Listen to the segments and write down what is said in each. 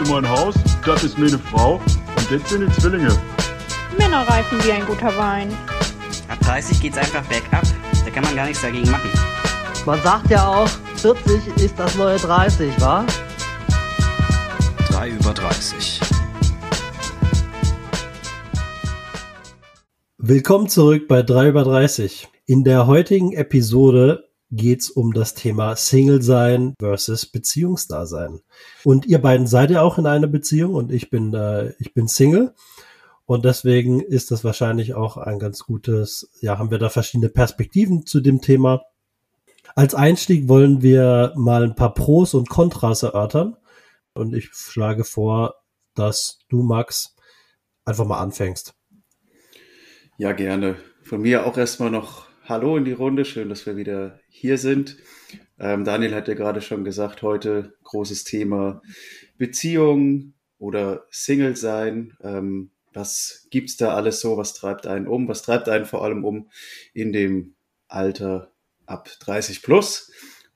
in mein Haus, das ist meine Frau und das sind die Zwillinge. Männer reifen wie ein guter Wein. Ab 30 geht's einfach bergab. Da kann man gar nichts dagegen machen. Man sagt ja auch, 40 ist das neue 30, wa? 3 über 30. Willkommen zurück bei 3 über 30. In der heutigen Episode geht's um das Thema Single sein versus Beziehungsdasein. Und ihr beiden seid ja auch in einer Beziehung und ich bin äh, ich bin Single und deswegen ist das wahrscheinlich auch ein ganz gutes, ja, haben wir da verschiedene Perspektiven zu dem Thema. Als Einstieg wollen wir mal ein paar Pros und Kontras erörtern und ich schlage vor, dass du Max einfach mal anfängst. Ja, gerne. Von mir auch erstmal noch Hallo in die Runde. Schön, dass wir wieder hier sind. Ähm, Daniel hat ja gerade schon gesagt, heute großes Thema Beziehung oder Single sein. Ähm, was gibt's da alles so? Was treibt einen um? Was treibt einen vor allem um in dem Alter ab 30 plus?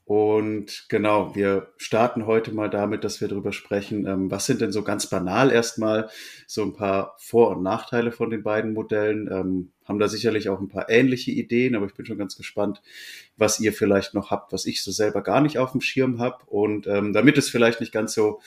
Und genau, wir starten heute mal damit, dass wir darüber sprechen, ähm, was sind denn so ganz banal erstmal so ein paar Vor- und Nachteile von den beiden Modellen. Ähm, haben da sicherlich auch ein paar ähnliche Ideen, aber ich bin schon ganz gespannt, was ihr vielleicht noch habt, was ich so selber gar nicht auf dem Schirm habe. Und ähm, damit es vielleicht nicht ganz so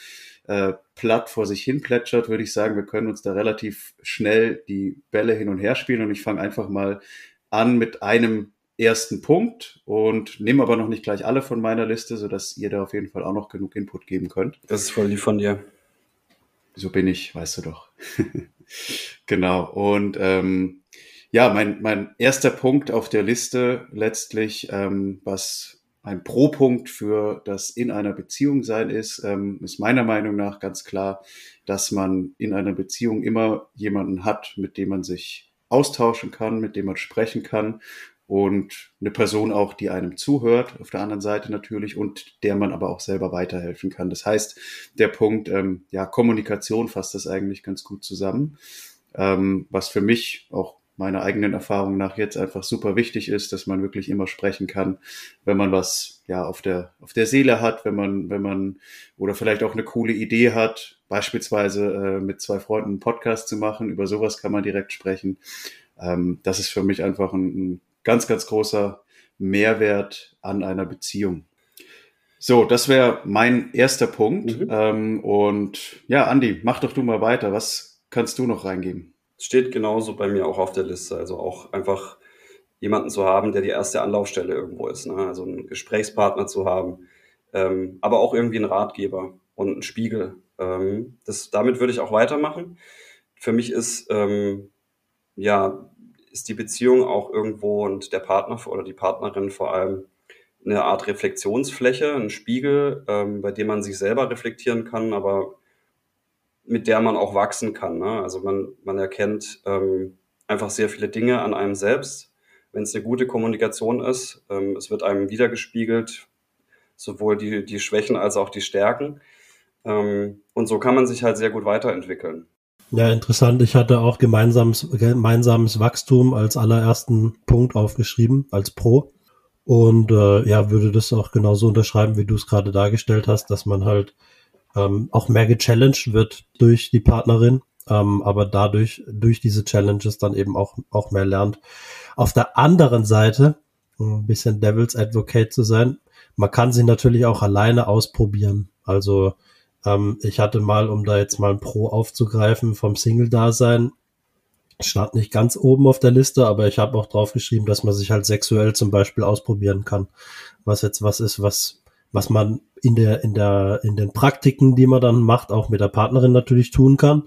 äh, platt vor sich hin plätschert, würde ich sagen, wir können uns da relativ schnell die Bälle hin und her spielen. Und ich fange einfach mal an mit einem ersten Punkt und nehme aber noch nicht gleich alle von meiner Liste, sodass ihr da auf jeden Fall auch noch genug Input geben könnt. Das ist voll lieb von dir. So bin ich, weißt du doch. genau. Und ähm, ja, mein, mein erster Punkt auf der Liste letztlich, ähm, was ein Pro-Punkt für das in einer Beziehung sein ist, ähm, ist meiner Meinung nach ganz klar, dass man in einer Beziehung immer jemanden hat, mit dem man sich austauschen kann, mit dem man sprechen kann und eine Person auch, die einem zuhört, auf der anderen Seite natürlich, und der man aber auch selber weiterhelfen kann. Das heißt, der Punkt, ähm, ja, Kommunikation fasst das eigentlich ganz gut zusammen, ähm, was für mich auch meiner eigenen Erfahrung nach jetzt einfach super wichtig ist, dass man wirklich immer sprechen kann, wenn man was ja auf der auf der Seele hat, wenn man wenn man oder vielleicht auch eine coole Idee hat, beispielsweise äh, mit zwei Freunden einen Podcast zu machen, über sowas kann man direkt sprechen. Ähm, das ist für mich einfach ein, ein ganz, ganz großer Mehrwert an einer Beziehung. So, das wäre mein erster Punkt. Mhm. Ähm, und ja, Andi, mach doch du mal weiter. Was kannst du noch reingeben? Steht genauso bei mir auch auf der Liste. Also auch einfach jemanden zu haben, der die erste Anlaufstelle irgendwo ist. Ne? Also einen Gesprächspartner zu haben, ähm, aber auch irgendwie einen Ratgeber und einen Spiegel. Ähm, das, damit würde ich auch weitermachen. Für mich ist ähm, ja ist die Beziehung auch irgendwo und der Partner oder die Partnerin vor allem eine Art Reflexionsfläche, ein Spiegel, ähm, bei dem man sich selber reflektieren kann, aber mit der man auch wachsen kann. Ne? Also man, man erkennt ähm, einfach sehr viele Dinge an einem selbst, wenn es eine gute Kommunikation ist. Ähm, es wird einem wiedergespiegelt, sowohl die, die Schwächen als auch die Stärken. Ähm, und so kann man sich halt sehr gut weiterentwickeln. Ja, interessant. Ich hatte auch gemeinsames, gemeinsames Wachstum als allerersten Punkt aufgeschrieben, als Pro. Und äh, ja, würde das auch genauso unterschreiben, wie du es gerade dargestellt hast, dass man halt ähm, auch mehr gechallenged wird durch die Partnerin, ähm, aber dadurch, durch diese Challenges dann eben auch, auch mehr lernt. Auf der anderen Seite, ein bisschen Devil's Advocate zu sein, man kann sie natürlich auch alleine ausprobieren. Also ähm, ich hatte mal, um da jetzt mal ein Pro aufzugreifen, vom Single-Dasein, stand nicht ganz oben auf der Liste, aber ich habe auch draufgeschrieben, dass man sich halt sexuell zum Beispiel ausprobieren kann. Was jetzt was ist, was, was man in der, in der, in den Praktiken, die man dann macht, auch mit der Partnerin natürlich tun kann.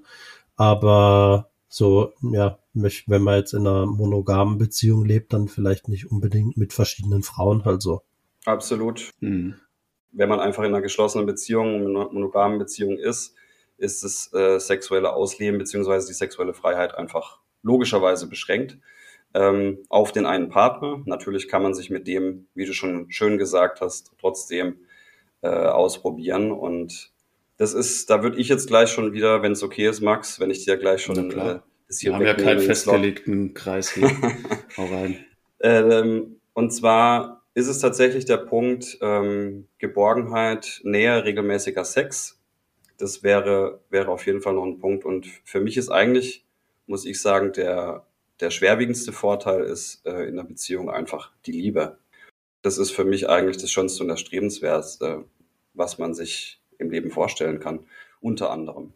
Aber so, ja, wenn man jetzt in einer monogamen Beziehung lebt, dann vielleicht nicht unbedingt mit verschiedenen Frauen halt so. Absolut. Mhm wenn man einfach in einer geschlossenen Beziehung, in einer monogamen Beziehung ist, ist das äh, sexuelle Ausleben beziehungsweise die sexuelle Freiheit einfach logischerweise beschränkt ähm, auf den einen Partner. Natürlich kann man sich mit dem, wie du schon schön gesagt hast, trotzdem äh, ausprobieren. Und das ist, da würde ich jetzt gleich schon wieder, wenn es okay ist, Max, wenn ich dir gleich schon äh, das hier Wir haben ja keinen festgelegten Kreis hier. Hau rein. Ähm, und zwar ist es tatsächlich der Punkt ähm, Geborgenheit, Nähe, regelmäßiger Sex. Das wäre, wäre auf jeden Fall noch ein Punkt. Und für mich ist eigentlich, muss ich sagen, der, der schwerwiegendste Vorteil ist äh, in der Beziehung einfach die Liebe. Das ist für mich eigentlich das Schönste und Erstrebenswertste, was man sich im Leben vorstellen kann, unter anderem.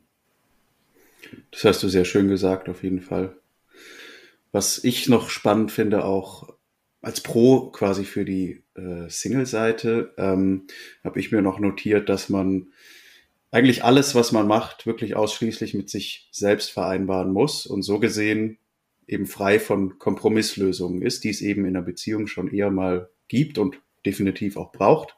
Das hast du sehr schön gesagt, auf jeden Fall. Was ich noch spannend finde, auch als Pro quasi für die äh, Single-Seite, ähm, habe ich mir noch notiert, dass man eigentlich alles, was man macht, wirklich ausschließlich mit sich selbst vereinbaren muss und so gesehen eben frei von Kompromisslösungen ist, die es eben in einer Beziehung schon eher mal gibt und definitiv auch braucht.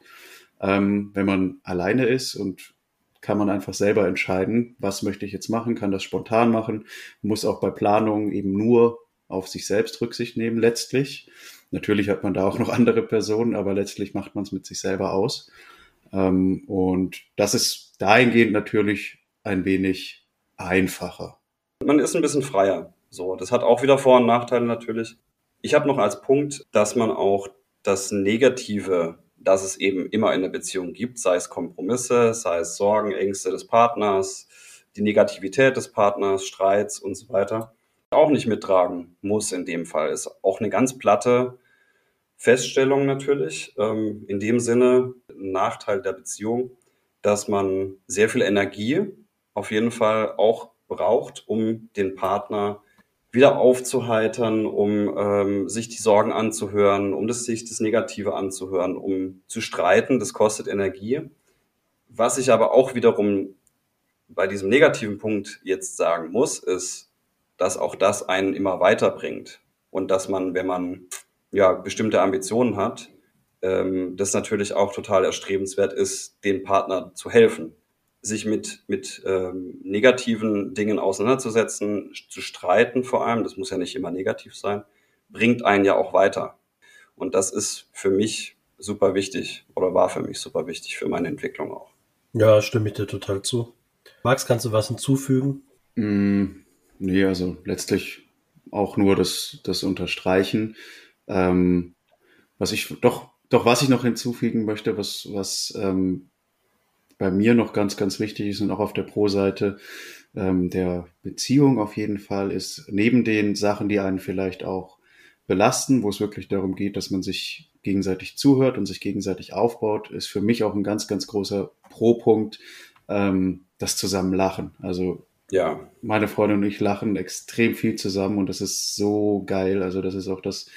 Ähm, wenn man alleine ist und kann man einfach selber entscheiden, was möchte ich jetzt machen, kann das spontan machen, muss auch bei Planungen eben nur auf sich selbst Rücksicht nehmen letztlich. Natürlich hat man da auch noch andere Personen, aber letztlich macht man es mit sich selber aus. Ähm, und das ist dahingehend natürlich ein wenig einfacher. Man ist ein bisschen freier. So, das hat auch wieder Vor- und Nachteile natürlich. Ich habe noch als Punkt, dass man auch das Negative, das es eben immer in der Beziehung gibt, sei es Kompromisse, sei es Sorgen, Ängste des Partners, die Negativität des Partners, Streits und so weiter, auch nicht mittragen muss in dem Fall. Ist auch eine ganz platte Feststellung natürlich. Ähm, in dem Sinne ein Nachteil der Beziehung, dass man sehr viel Energie auf jeden Fall auch braucht, um den Partner wieder aufzuheitern, um ähm, sich die Sorgen anzuhören, um das, sich das Negative anzuhören, um zu streiten. Das kostet Energie. Was ich aber auch wiederum bei diesem negativen Punkt jetzt sagen muss, ist, dass auch das einen immer weiterbringt und dass man, wenn man ja, bestimmte Ambitionen hat, ähm, das natürlich auch total erstrebenswert ist, dem Partner zu helfen, sich mit, mit ähm, negativen Dingen auseinanderzusetzen, zu streiten vor allem, das muss ja nicht immer negativ sein, bringt einen ja auch weiter. Und das ist für mich super wichtig oder war für mich super wichtig für meine Entwicklung auch. Ja, stimme ich dir total zu. Max, kannst du was hinzufügen? Mm, nee, also letztlich auch nur das, das Unterstreichen. Ähm, was ich doch, doch was ich noch hinzufügen möchte, was, was ähm, bei mir noch ganz, ganz wichtig ist und auch auf der Pro-Seite ähm, der Beziehung auf jeden Fall ist, neben den Sachen, die einen vielleicht auch belasten, wo es wirklich darum geht, dass man sich gegenseitig zuhört und sich gegenseitig aufbaut, ist für mich auch ein ganz, ganz großer Pro-Punkt, ähm, das zusammen lachen. Also ja. meine Freundin und ich lachen extrem viel zusammen und das ist so geil. Also das ist auch das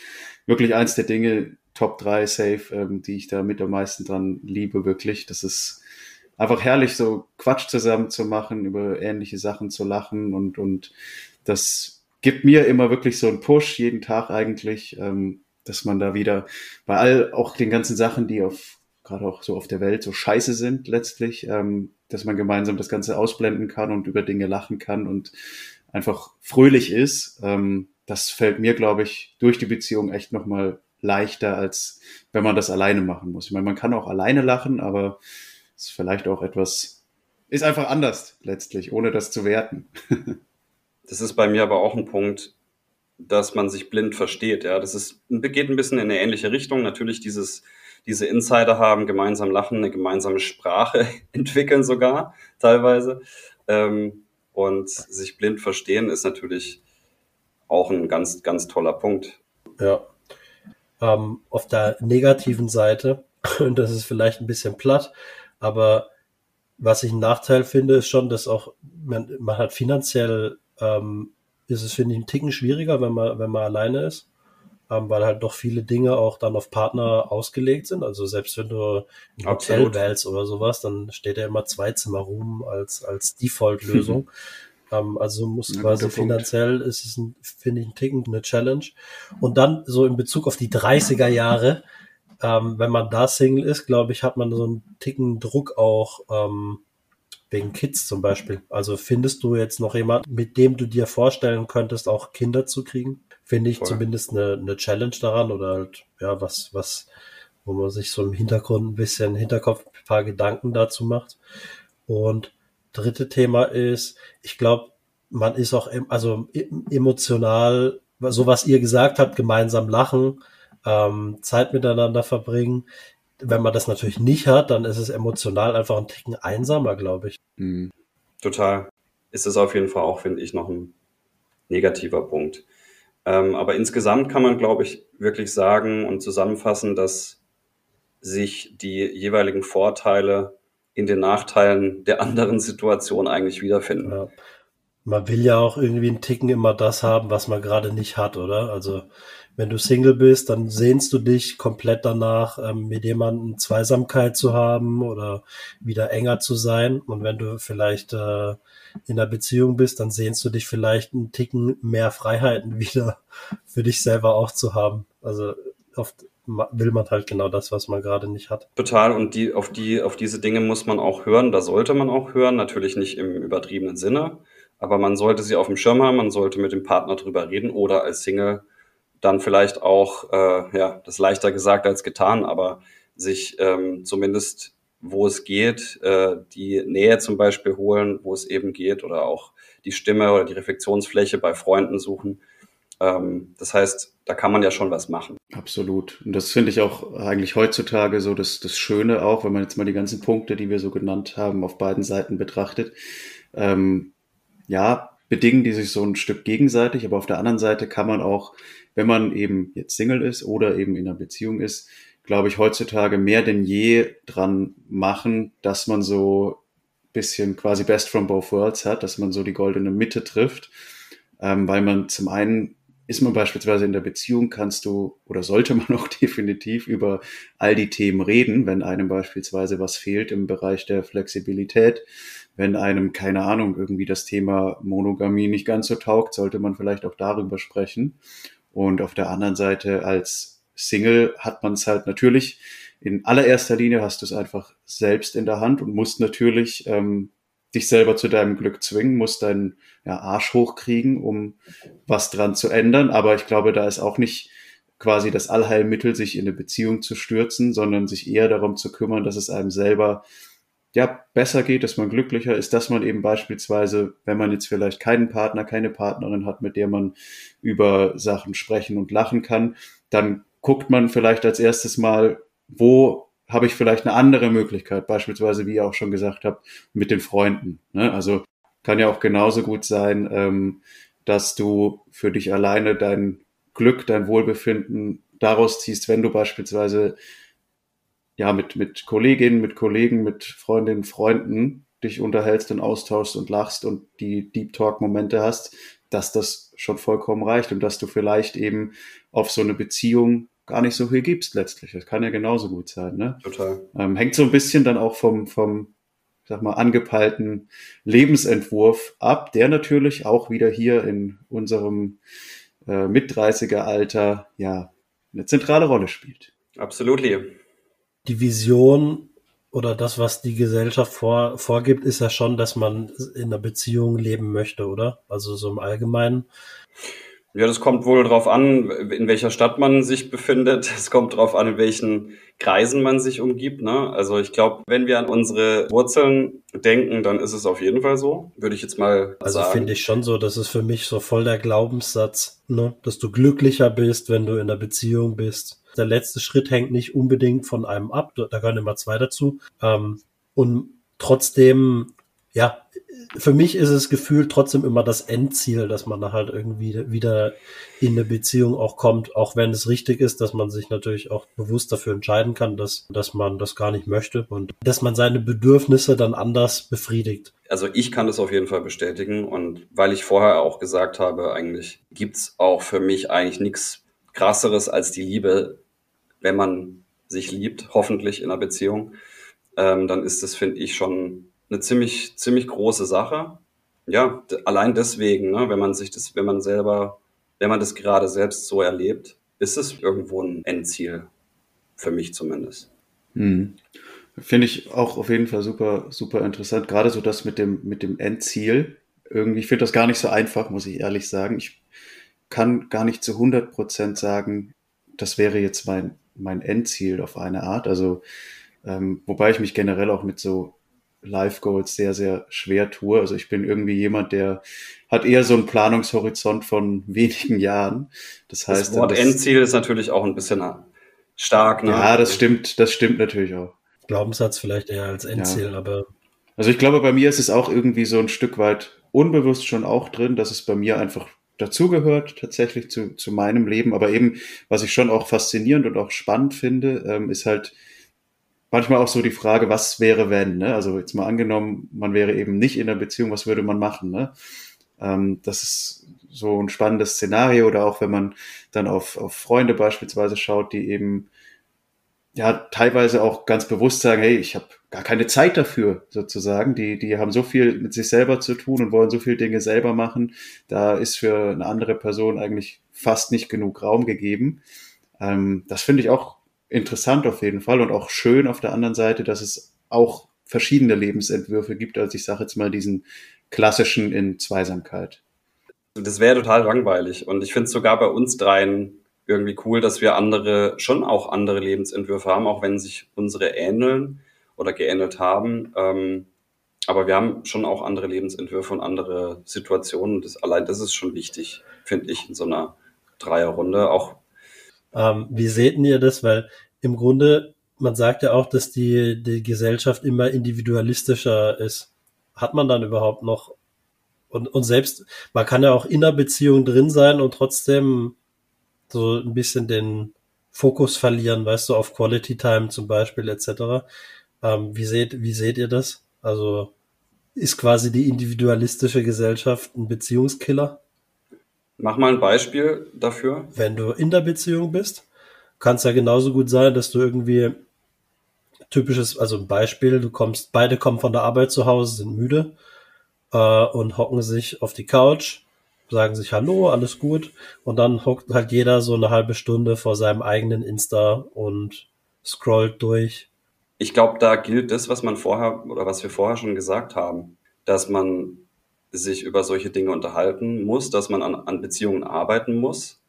wirklich eins der Dinge, Top 3 Safe, ähm, die ich da mit am meisten dran liebe, wirklich. Das ist einfach herrlich, so Quatsch zusammen zu machen, über ähnliche Sachen zu lachen und, und das gibt mir immer wirklich so einen Push, jeden Tag eigentlich, ähm, dass man da wieder bei all auch den ganzen Sachen, die auf gerade auch so auf der Welt so scheiße sind letztlich, ähm, dass man gemeinsam das Ganze ausblenden kann und über Dinge lachen kann und einfach fröhlich ist. Ähm, das fällt mir, glaube ich, durch die Beziehung echt nochmal leichter, als wenn man das alleine machen muss. Ich meine, man kann auch alleine lachen, aber es ist vielleicht auch etwas, ist einfach anders letztlich, ohne das zu werten. das ist bei mir aber auch ein Punkt, dass man sich blind versteht. Ja, das ist, geht ein bisschen in eine ähnliche Richtung. Natürlich dieses, diese Insider haben, gemeinsam lachen, eine gemeinsame Sprache entwickeln sogar teilweise. Ähm, und sich blind verstehen ist natürlich auch ein ganz, ganz toller Punkt. Ja. Ähm, auf der negativen Seite, und das ist vielleicht ein bisschen platt, aber was ich einen Nachteil finde, ist schon, dass auch man, man hat finanziell ähm, ist es, finde ich, einen Ticken schwieriger, wenn man, wenn man alleine ist, ähm, weil halt doch viele Dinge auch dann auf Partner ausgelegt sind. Also selbst wenn du ein Hotel wählst oder sowas, dann steht ja immer zwei Zimmer rum als, als Default-Lösung. Ähm, also muss ja, quasi finanziell ist es, finde ich, ein Ticken eine Challenge. Und dann so in Bezug auf die 30er Jahre, ähm, wenn man da Single ist, glaube ich, hat man so einen Ticken Druck auch ähm, wegen Kids zum Beispiel. Also findest du jetzt noch jemand, mit dem du dir vorstellen könntest, auch Kinder zu kriegen? Finde ich Voll. zumindest eine, eine Challenge daran oder halt, ja, was, was, wo man sich so im Hintergrund ein bisschen, Hinterkopf ein paar Gedanken dazu macht. Und dritte Thema ist, ich glaube, man ist auch also emotional, so was ihr gesagt habt, gemeinsam lachen, ähm, Zeit miteinander verbringen. Wenn man das natürlich nicht hat, dann ist es emotional einfach ein Ticken einsamer, glaube ich. Mhm. Total. Ist es auf jeden Fall auch, finde ich, noch ein negativer Punkt. Ähm, aber insgesamt kann man, glaube ich, wirklich sagen und zusammenfassen, dass sich die jeweiligen Vorteile in den Nachteilen der anderen Situation eigentlich wiederfinden. Ja. Man will ja auch irgendwie einen Ticken immer das haben, was man gerade nicht hat, oder? Also wenn du Single bist, dann sehnst du dich komplett danach, ähm, mit jemandem Zweisamkeit zu haben oder wieder enger zu sein. Und wenn du vielleicht äh, in einer Beziehung bist, dann sehnst du dich vielleicht einen Ticken mehr Freiheiten wieder für dich selber auch zu haben. Also oft will man halt genau das, was man gerade nicht hat. Total. Und die, auf die, auf diese Dinge muss man auch hören. Da sollte man auch hören. Natürlich nicht im übertriebenen Sinne. Aber man sollte sie auf dem Schirm haben. Man sollte mit dem Partner drüber reden oder als Single dann vielleicht auch, äh, ja, das leichter gesagt als getan, aber sich ähm, zumindest, wo es geht, äh, die Nähe zum Beispiel holen, wo es eben geht, oder auch die Stimme oder die Reflexionsfläche bei Freunden suchen. Ähm, das heißt, da kann man ja schon was machen. Absolut. Und das finde ich auch eigentlich heutzutage so das, das Schöne auch, wenn man jetzt mal die ganzen Punkte, die wir so genannt haben, auf beiden Seiten betrachtet. Ähm, ja, bedingen die sich so ein Stück gegenseitig, aber auf der anderen Seite kann man auch wenn man eben jetzt Single ist oder eben in einer Beziehung ist, glaube ich, heutzutage mehr denn je dran machen, dass man so bisschen quasi Best from both worlds hat, dass man so die goldene Mitte trifft, ähm, weil man zum einen ist man beispielsweise in der Beziehung, kannst du oder sollte man auch definitiv über all die Themen reden, wenn einem beispielsweise was fehlt im Bereich der Flexibilität, wenn einem, keine Ahnung, irgendwie das Thema Monogamie nicht ganz so taugt, sollte man vielleicht auch darüber sprechen. Und auf der anderen Seite als Single hat man es halt natürlich, in allererster Linie hast du es einfach selbst in der Hand und musst natürlich ähm, dich selber zu deinem Glück zwingen, musst deinen ja, Arsch hochkriegen, um was dran zu ändern. Aber ich glaube, da ist auch nicht quasi das Allheilmittel, sich in eine Beziehung zu stürzen, sondern sich eher darum zu kümmern, dass es einem selber ja, besser geht, dass man glücklicher ist, dass man eben beispielsweise, wenn man jetzt vielleicht keinen Partner, keine Partnerin hat, mit der man über Sachen sprechen und lachen kann, dann guckt man vielleicht als erstes mal, wo habe ich vielleicht eine andere Möglichkeit, beispielsweise, wie ihr auch schon gesagt habt, mit den Freunden. Ne? Also kann ja auch genauso gut sein, ähm, dass du für dich alleine dein Glück, dein Wohlbefinden daraus ziehst, wenn du beispielsweise ja, mit, mit Kolleginnen, mit Kollegen, mit Freundinnen, Freunden dich unterhältst und austauschst und lachst und die Deep Talk Momente hast, dass das schon vollkommen reicht und dass du vielleicht eben auf so eine Beziehung gar nicht so viel gibst letztlich. Das kann ja genauso gut sein, ne? Total. Ähm, hängt so ein bisschen dann auch vom, vom, sag mal, angepeilten Lebensentwurf ab, der natürlich auch wieder hier in unserem äh, Mit-30er Alter, ja, eine zentrale Rolle spielt. Absolut die Vision oder das, was die Gesellschaft vor, vorgibt, ist ja schon, dass man in einer Beziehung leben möchte, oder? Also so im Allgemeinen. Ja, das kommt wohl darauf an, in welcher Stadt man sich befindet. Es kommt darauf an, in welchen Kreisen man sich umgibt. Ne? Also ich glaube, wenn wir an unsere Wurzeln denken, dann ist es auf jeden Fall so, würde ich jetzt mal also sagen. Also finde ich schon so, das ist für mich so voll der Glaubenssatz, ne? dass du glücklicher bist, wenn du in einer Beziehung bist. Der letzte Schritt hängt nicht unbedingt von einem ab, da gehören immer zwei dazu. Ähm, und trotzdem ja, für mich ist es gefühlt trotzdem immer das Endziel, dass man da halt irgendwie wieder in eine Beziehung auch kommt, auch wenn es richtig ist, dass man sich natürlich auch bewusst dafür entscheiden kann, dass, dass man das gar nicht möchte und dass man seine Bedürfnisse dann anders befriedigt. Also ich kann das auf jeden Fall bestätigen und weil ich vorher auch gesagt habe, eigentlich gibt's auch für mich eigentlich nichts krasseres als die Liebe, wenn man sich liebt, hoffentlich in einer Beziehung, ähm, dann ist das, finde ich, schon eine ziemlich, ziemlich große Sache. Ja, allein deswegen, ne, wenn man sich das, wenn man selber, wenn man das gerade selbst so erlebt, ist es irgendwo ein Endziel. Für mich zumindest. Hm. Finde ich auch auf jeden Fall super, super interessant. Gerade so das mit dem, mit dem Endziel. Irgendwie, ich finde das gar nicht so einfach, muss ich ehrlich sagen. Ich kann gar nicht zu 100 Prozent sagen, das wäre jetzt mein, mein Endziel auf eine Art. Also, ähm, wobei ich mich generell auch mit so Life Goals sehr, sehr schwer tue. Also ich bin irgendwie jemand, der hat eher so einen Planungshorizont von wenigen Jahren. Das heißt, das Wort das, Endziel ist natürlich auch ein bisschen stark. Ne? Ja, das stimmt, das stimmt natürlich auch. Glaubenssatz vielleicht eher als Endziel, ja. aber Also ich glaube, bei mir ist es auch irgendwie so ein Stück weit unbewusst schon auch drin, dass es bei mir einfach dazugehört, tatsächlich zu, zu meinem Leben. Aber eben, was ich schon auch faszinierend und auch spannend finde, ähm, ist halt manchmal auch so die Frage, was wäre, wenn, ne? Also jetzt mal angenommen, man wäre eben nicht in der Beziehung, was würde man machen, ne? Ähm, das ist so ein spannendes Szenario oder auch wenn man dann auf, auf Freunde beispielsweise schaut, die eben ja teilweise auch ganz bewusst sagen, hey, ich habe gar keine Zeit dafür sozusagen. Die, die haben so viel mit sich selber zu tun und wollen so viele Dinge selber machen. Da ist für eine andere Person eigentlich fast nicht genug Raum gegeben. Ähm, das finde ich auch interessant auf jeden Fall und auch schön auf der anderen Seite, dass es auch verschiedene Lebensentwürfe gibt, als ich sage jetzt mal diesen klassischen in Zweisamkeit. Das wäre total langweilig. Und ich finde es sogar bei uns dreien irgendwie cool, dass wir andere, schon auch andere Lebensentwürfe haben, auch wenn sich unsere ähneln oder geähnelt haben. Ähm, aber wir haben schon auch andere Lebensentwürfe und andere Situationen. Das, allein das ist schon wichtig, finde ich, in so einer Dreierrunde. Auch ähm, wie seht ihr das? Weil im Grunde, man sagt ja auch, dass die, die Gesellschaft immer individualistischer ist. Hat man dann überhaupt noch und, und selbst, man kann ja auch in einer Beziehung drin sein und trotzdem so ein bisschen den Fokus verlieren, weißt du, auf Quality Time zum Beispiel etc. Ähm, wie seht, wie seht ihr das? Also ist quasi die individualistische Gesellschaft ein Beziehungskiller? Mach mal ein Beispiel dafür. Wenn du in der Beziehung bist, kann es ja genauso gut sein, dass du irgendwie typisches, also ein Beispiel, du kommst, beide kommen von der Arbeit zu Hause, sind müde äh, und hocken sich auf die Couch, sagen sich Hallo, alles gut und dann hockt halt jeder so eine halbe Stunde vor seinem eigenen Insta und scrollt durch. Ich glaube, da gilt das, was man vorher oder was wir vorher schon gesagt haben, dass man sich über solche Dinge unterhalten muss, dass man an, an Beziehungen arbeiten muss.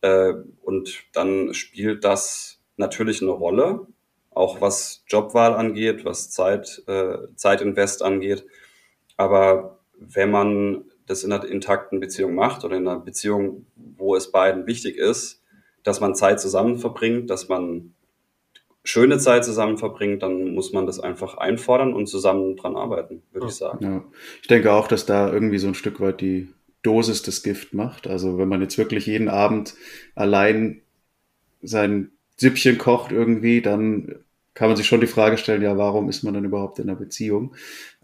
Äh, und dann spielt das natürlich eine Rolle, auch was Jobwahl angeht, was Zeit, äh, Zeitinvest angeht. Aber wenn man das in einer intakten Beziehung macht oder in einer Beziehung, wo es beiden wichtig ist, dass man Zeit zusammen verbringt, dass man schöne Zeit zusammen verbringt, dann muss man das einfach einfordern und zusammen dran arbeiten, würde ich sagen. Ja. Ich denke auch, dass da irgendwie so ein Stück weit die Dosis das Gift macht. Also wenn man jetzt wirklich jeden Abend allein sein Süppchen kocht irgendwie, dann kann man sich schon die Frage stellen, ja, warum ist man dann überhaupt in einer Beziehung?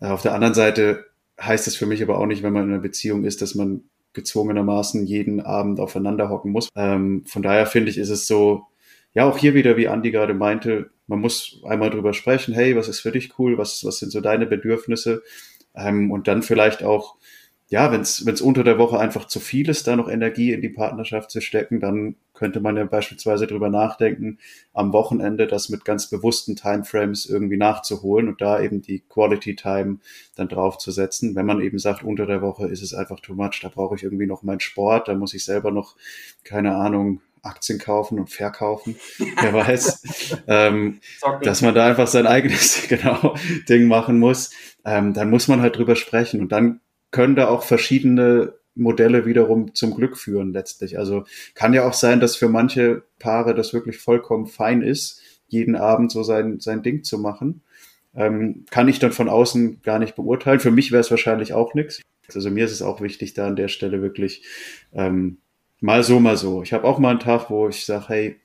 Äh, auf der anderen Seite heißt es für mich aber auch nicht, wenn man in einer Beziehung ist, dass man gezwungenermaßen jeden Abend aufeinander hocken muss. Ähm, von daher finde ich, ist es so, ja, auch hier wieder, wie Andi gerade meinte, man muss einmal drüber sprechen, hey, was ist für dich cool, was, was sind so deine Bedürfnisse? Ähm, und dann vielleicht auch, ja, wenn es unter der Woche einfach zu viel ist, da noch Energie in die Partnerschaft zu stecken, dann könnte man ja beispielsweise drüber nachdenken, am Wochenende das mit ganz bewussten Timeframes irgendwie nachzuholen und da eben die Quality Time dann draufzusetzen. Wenn man eben sagt, unter der Woche ist es einfach too much, da brauche ich irgendwie noch meinen Sport, da muss ich selber noch, keine Ahnung, Aktien kaufen und verkaufen. Wer weiß, ähm, dass man da einfach sein eigenes genau Ding machen muss. Ähm, dann muss man halt drüber sprechen und dann können da auch verschiedene Modelle wiederum zum Glück führen letztlich. Also kann ja auch sein, dass für manche Paare das wirklich vollkommen fein ist, jeden Abend so sein, sein Ding zu machen. Ähm, kann ich dann von außen gar nicht beurteilen. Für mich wäre es wahrscheinlich auch nichts. Also mir ist es auch wichtig, da an der Stelle wirklich ähm, mal so, mal so. Ich habe auch mal einen Tag, wo ich sage, hey,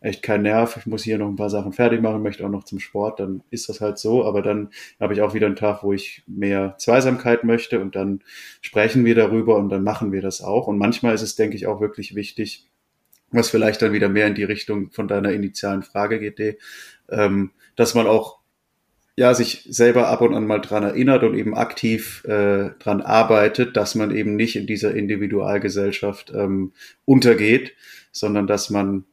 echt kein Nerv, ich muss hier noch ein paar Sachen fertig machen, möchte auch noch zum Sport, dann ist das halt so. Aber dann habe ich auch wieder einen Tag, wo ich mehr Zweisamkeit möchte und dann sprechen wir darüber und dann machen wir das auch. Und manchmal ist es, denke ich, auch wirklich wichtig, was vielleicht dann wieder mehr in die Richtung von deiner initialen Frage geht, ähm, dass man auch ja, sich selber ab und an mal dran erinnert und eben aktiv äh, dran arbeitet, dass man eben nicht in dieser Individualgesellschaft ähm, untergeht, sondern dass man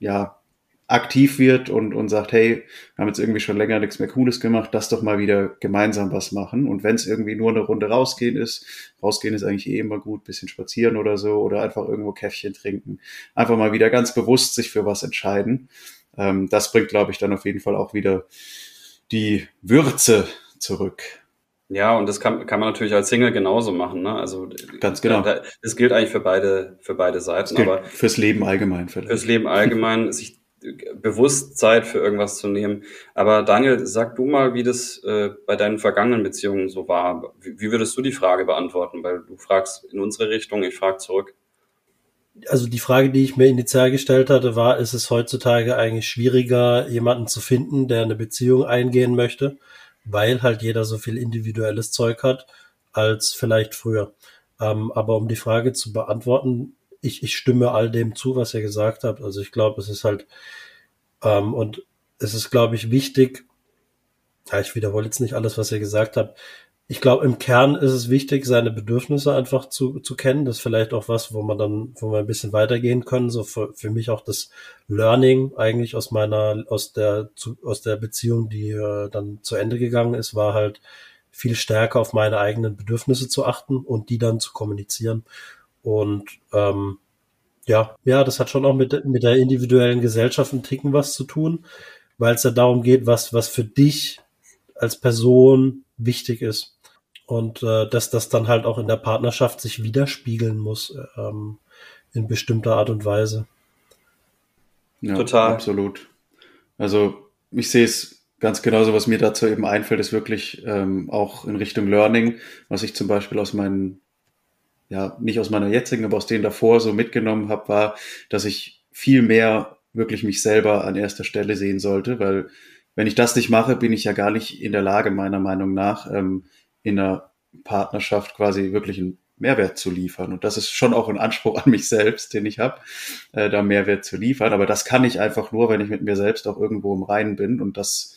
ja aktiv wird und, und sagt, hey, wir haben jetzt irgendwie schon länger nichts mehr Cooles gemacht, lass doch mal wieder gemeinsam was machen. Und wenn es irgendwie nur eine Runde rausgehen ist, rausgehen ist eigentlich eh immer gut, bisschen spazieren oder so, oder einfach irgendwo Käffchen trinken, einfach mal wieder ganz bewusst sich für was entscheiden. Ähm, das bringt, glaube ich, dann auf jeden Fall auch wieder die Würze zurück. Ja, und das kann, kann man natürlich als Single genauso machen. Ne? Also ganz genau. das gilt eigentlich für beide für beide Seiten. aber fürs Leben allgemein. Vielleicht. Fürs Leben allgemein sich bewusst Zeit für irgendwas zu nehmen. Aber Daniel, sag du mal, wie das äh, bei deinen vergangenen Beziehungen so war. Wie, wie würdest du die Frage beantworten? Weil du fragst in unsere Richtung, ich frage zurück. Also die Frage, die ich mir initial gestellt hatte, war, ist es heutzutage eigentlich schwieriger, jemanden zu finden, der eine Beziehung eingehen möchte, weil halt jeder so viel individuelles Zeug hat, als vielleicht früher. Ähm, aber um die Frage zu beantworten, ich, ich stimme all dem zu, was ihr gesagt habt. Also ich glaube, es ist halt, ähm, und es ist, glaube ich, wichtig, ja, ich wiederhole jetzt nicht alles, was ihr gesagt habt. Ich glaube, im Kern ist es wichtig, seine Bedürfnisse einfach zu, zu kennen. Das ist vielleicht auch was, wo man dann, wo wir ein bisschen weitergehen können. So für, für mich auch das Learning eigentlich aus meiner, aus der, zu, aus der Beziehung, die äh, dann zu Ende gegangen ist, war halt viel stärker auf meine eigenen Bedürfnisse zu achten und die dann zu kommunizieren. Und ähm, ja, ja, das hat schon auch mit, mit der individuellen Gesellschaft ein Ticken was zu tun, weil es ja darum geht, was, was für dich als Person wichtig ist. Und äh, dass das dann halt auch in der Partnerschaft sich widerspiegeln muss, ähm, in bestimmter Art und Weise. Ja, Total. Absolut. Also ich sehe es ganz genauso, was mir dazu eben einfällt, ist wirklich ähm, auch in Richtung Learning, was ich zum Beispiel aus meinen ja, nicht aus meiner jetzigen, aber aus denen davor so mitgenommen habe, war, dass ich viel mehr wirklich mich selber an erster Stelle sehen sollte, weil wenn ich das nicht mache, bin ich ja gar nicht in der Lage, meiner Meinung nach, ähm, in einer Partnerschaft quasi wirklich einen Mehrwert zu liefern. Und das ist schon auch ein Anspruch an mich selbst, den ich habe, äh, da Mehrwert zu liefern. Aber das kann ich einfach nur, wenn ich mit mir selbst auch irgendwo im Reinen bin. Und das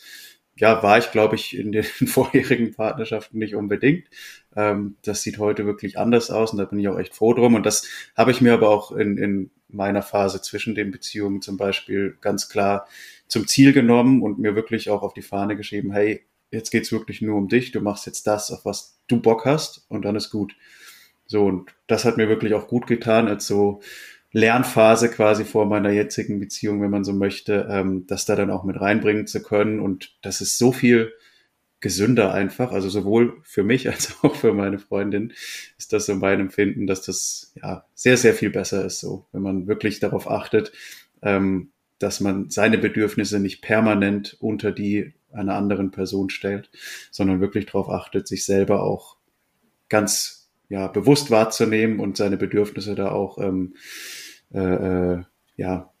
ja, war ich, glaube ich, in den vorherigen Partnerschaften nicht unbedingt. Ähm, das sieht heute wirklich anders aus und da bin ich auch echt froh drum. Und das habe ich mir aber auch in, in meiner Phase zwischen den Beziehungen zum Beispiel ganz klar zum Ziel genommen und mir wirklich auch auf die Fahne geschrieben, hey, jetzt geht's wirklich nur um dich, du machst jetzt das, auf was du Bock hast und dann ist gut. So, und das hat mir wirklich auch gut getan, als so Lernphase quasi vor meiner jetzigen Beziehung, wenn man so möchte, ähm, das da dann auch mit reinbringen zu können. Und das ist so viel gesünder einfach. Also sowohl für mich als auch für meine Freundin ist das so mein Empfinden, dass das ja sehr, sehr viel besser ist, so, wenn man wirklich darauf achtet, ähm, dass man seine Bedürfnisse nicht permanent unter die einer anderen Person stellt, sondern wirklich darauf achtet, sich selber auch ganz ja bewusst wahrzunehmen und seine Bedürfnisse da auch ähm, äh, äh, ja,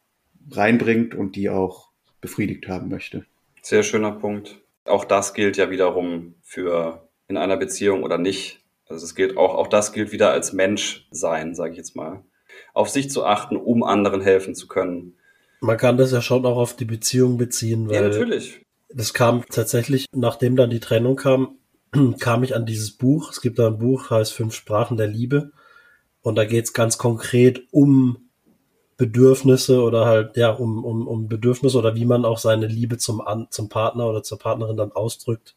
reinbringt und die auch befriedigt haben möchte. Sehr schöner Punkt. Auch das gilt ja wiederum für in einer Beziehung oder nicht. Also es gilt auch, auch das gilt wieder als Mensch sein, sage ich jetzt mal. Auf sich zu achten, um anderen helfen zu können. Man kann das ja schon auch auf die Beziehung beziehen, weil ja, natürlich. Das kam tatsächlich, nachdem dann die Trennung kam, kam ich an dieses Buch. Es gibt da ein Buch, heißt Fünf Sprachen der Liebe. Und da geht es ganz konkret um Bedürfnisse oder halt, ja, um, um, um Bedürfnisse oder wie man auch seine Liebe zum, zum Partner oder zur Partnerin dann ausdrückt.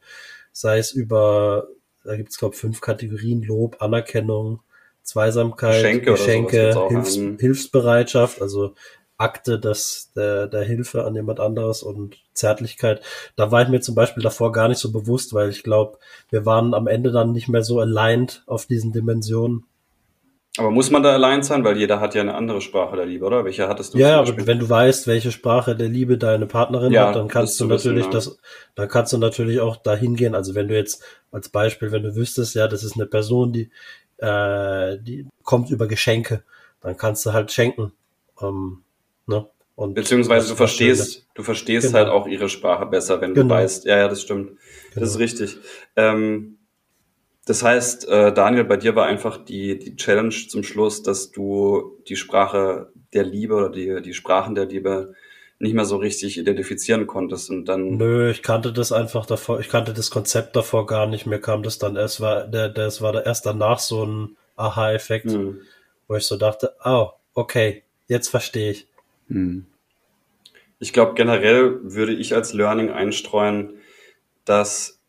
Sei es über, da gibt es, glaube fünf Kategorien, Lob, Anerkennung, Zweisamkeit, Geschenke, Geschenke Hilfs Hilfsbereitschaft, also Akte des, der, der Hilfe an jemand anderes und Zärtlichkeit. Da war ich mir zum Beispiel davor gar nicht so bewusst, weil ich glaube, wir waren am Ende dann nicht mehr so aligned auf diesen Dimensionen. Aber muss man da allein sein, weil jeder hat ja eine andere Sprache der Liebe, oder? Welche hattest du? Ja, aber wenn du weißt, welche Sprache der Liebe deine Partnerin ja, hat, dann kannst du natürlich wissen, ja. das, dann kannst du natürlich auch dahin gehen. Also wenn du jetzt als Beispiel, wenn du wüsstest, ja, das ist eine Person, die, äh, die kommt über Geschenke, dann kannst du halt schenken. Ähm, ne? Und Beziehungsweise du verstehst, du verstehst genau. halt auch ihre Sprache besser, wenn du genau. weißt, ja, ja, das stimmt. Genau. Das ist genau. richtig. Ähm, das heißt, äh, Daniel, bei dir war einfach die, die Challenge zum Schluss, dass du die Sprache der Liebe oder die, die Sprachen der Liebe nicht mehr so richtig identifizieren konntest und dann. Nö, ich kannte das einfach davor, ich kannte das Konzept davor gar nicht. Mir kam das dann erst, war, der, das war erst danach so ein Aha-Effekt, hm. wo ich so dachte, oh, okay, jetzt verstehe ich. Hm. Ich glaube, generell würde ich als Learning einstreuen, dass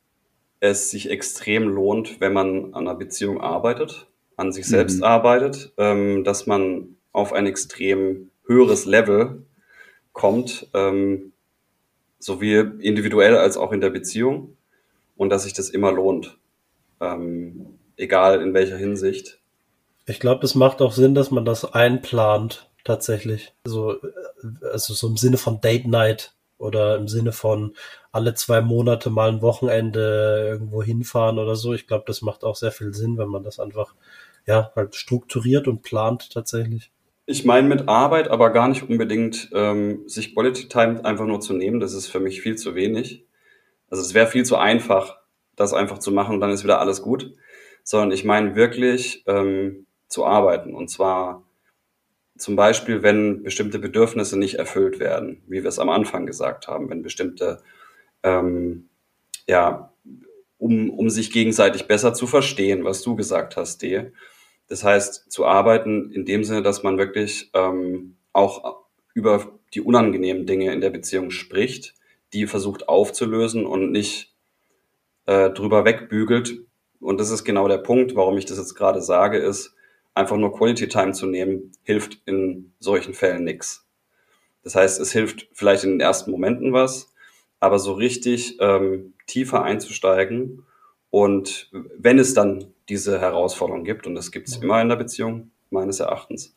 es sich extrem lohnt, wenn man an einer Beziehung arbeitet, an sich selbst mhm. arbeitet, ähm, dass man auf ein extrem höheres Level kommt, ähm, sowie individuell als auch in der Beziehung und dass sich das immer lohnt, ähm, egal in welcher Hinsicht. Ich glaube, es macht auch Sinn, dass man das einplant, tatsächlich. So, äh, also so im Sinne von Date Night oder im Sinne von alle zwei Monate mal ein Wochenende irgendwo hinfahren oder so. Ich glaube, das macht auch sehr viel Sinn, wenn man das einfach ja halt strukturiert und plant tatsächlich. Ich meine mit Arbeit, aber gar nicht unbedingt ähm, sich Quality Time einfach nur zu nehmen. Das ist für mich viel zu wenig. Also es wäre viel zu einfach, das einfach zu machen und dann ist wieder alles gut. Sondern ich meine wirklich ähm, zu arbeiten. Und zwar zum Beispiel, wenn bestimmte Bedürfnisse nicht erfüllt werden, wie wir es am Anfang gesagt haben, wenn bestimmte, ähm, ja, um, um sich gegenseitig besser zu verstehen, was du gesagt hast, D. Das heißt, zu arbeiten in dem Sinne, dass man wirklich ähm, auch über die unangenehmen Dinge in der Beziehung spricht, die versucht aufzulösen und nicht äh, drüber wegbügelt. Und das ist genau der Punkt, warum ich das jetzt gerade sage, ist, einfach nur Quality Time zu nehmen, hilft in solchen Fällen nichts. Das heißt, es hilft vielleicht in den ersten Momenten was, aber so richtig ähm, tiefer einzusteigen und wenn es dann diese Herausforderung gibt, und das gibt es immer in der Beziehung, meines Erachtens,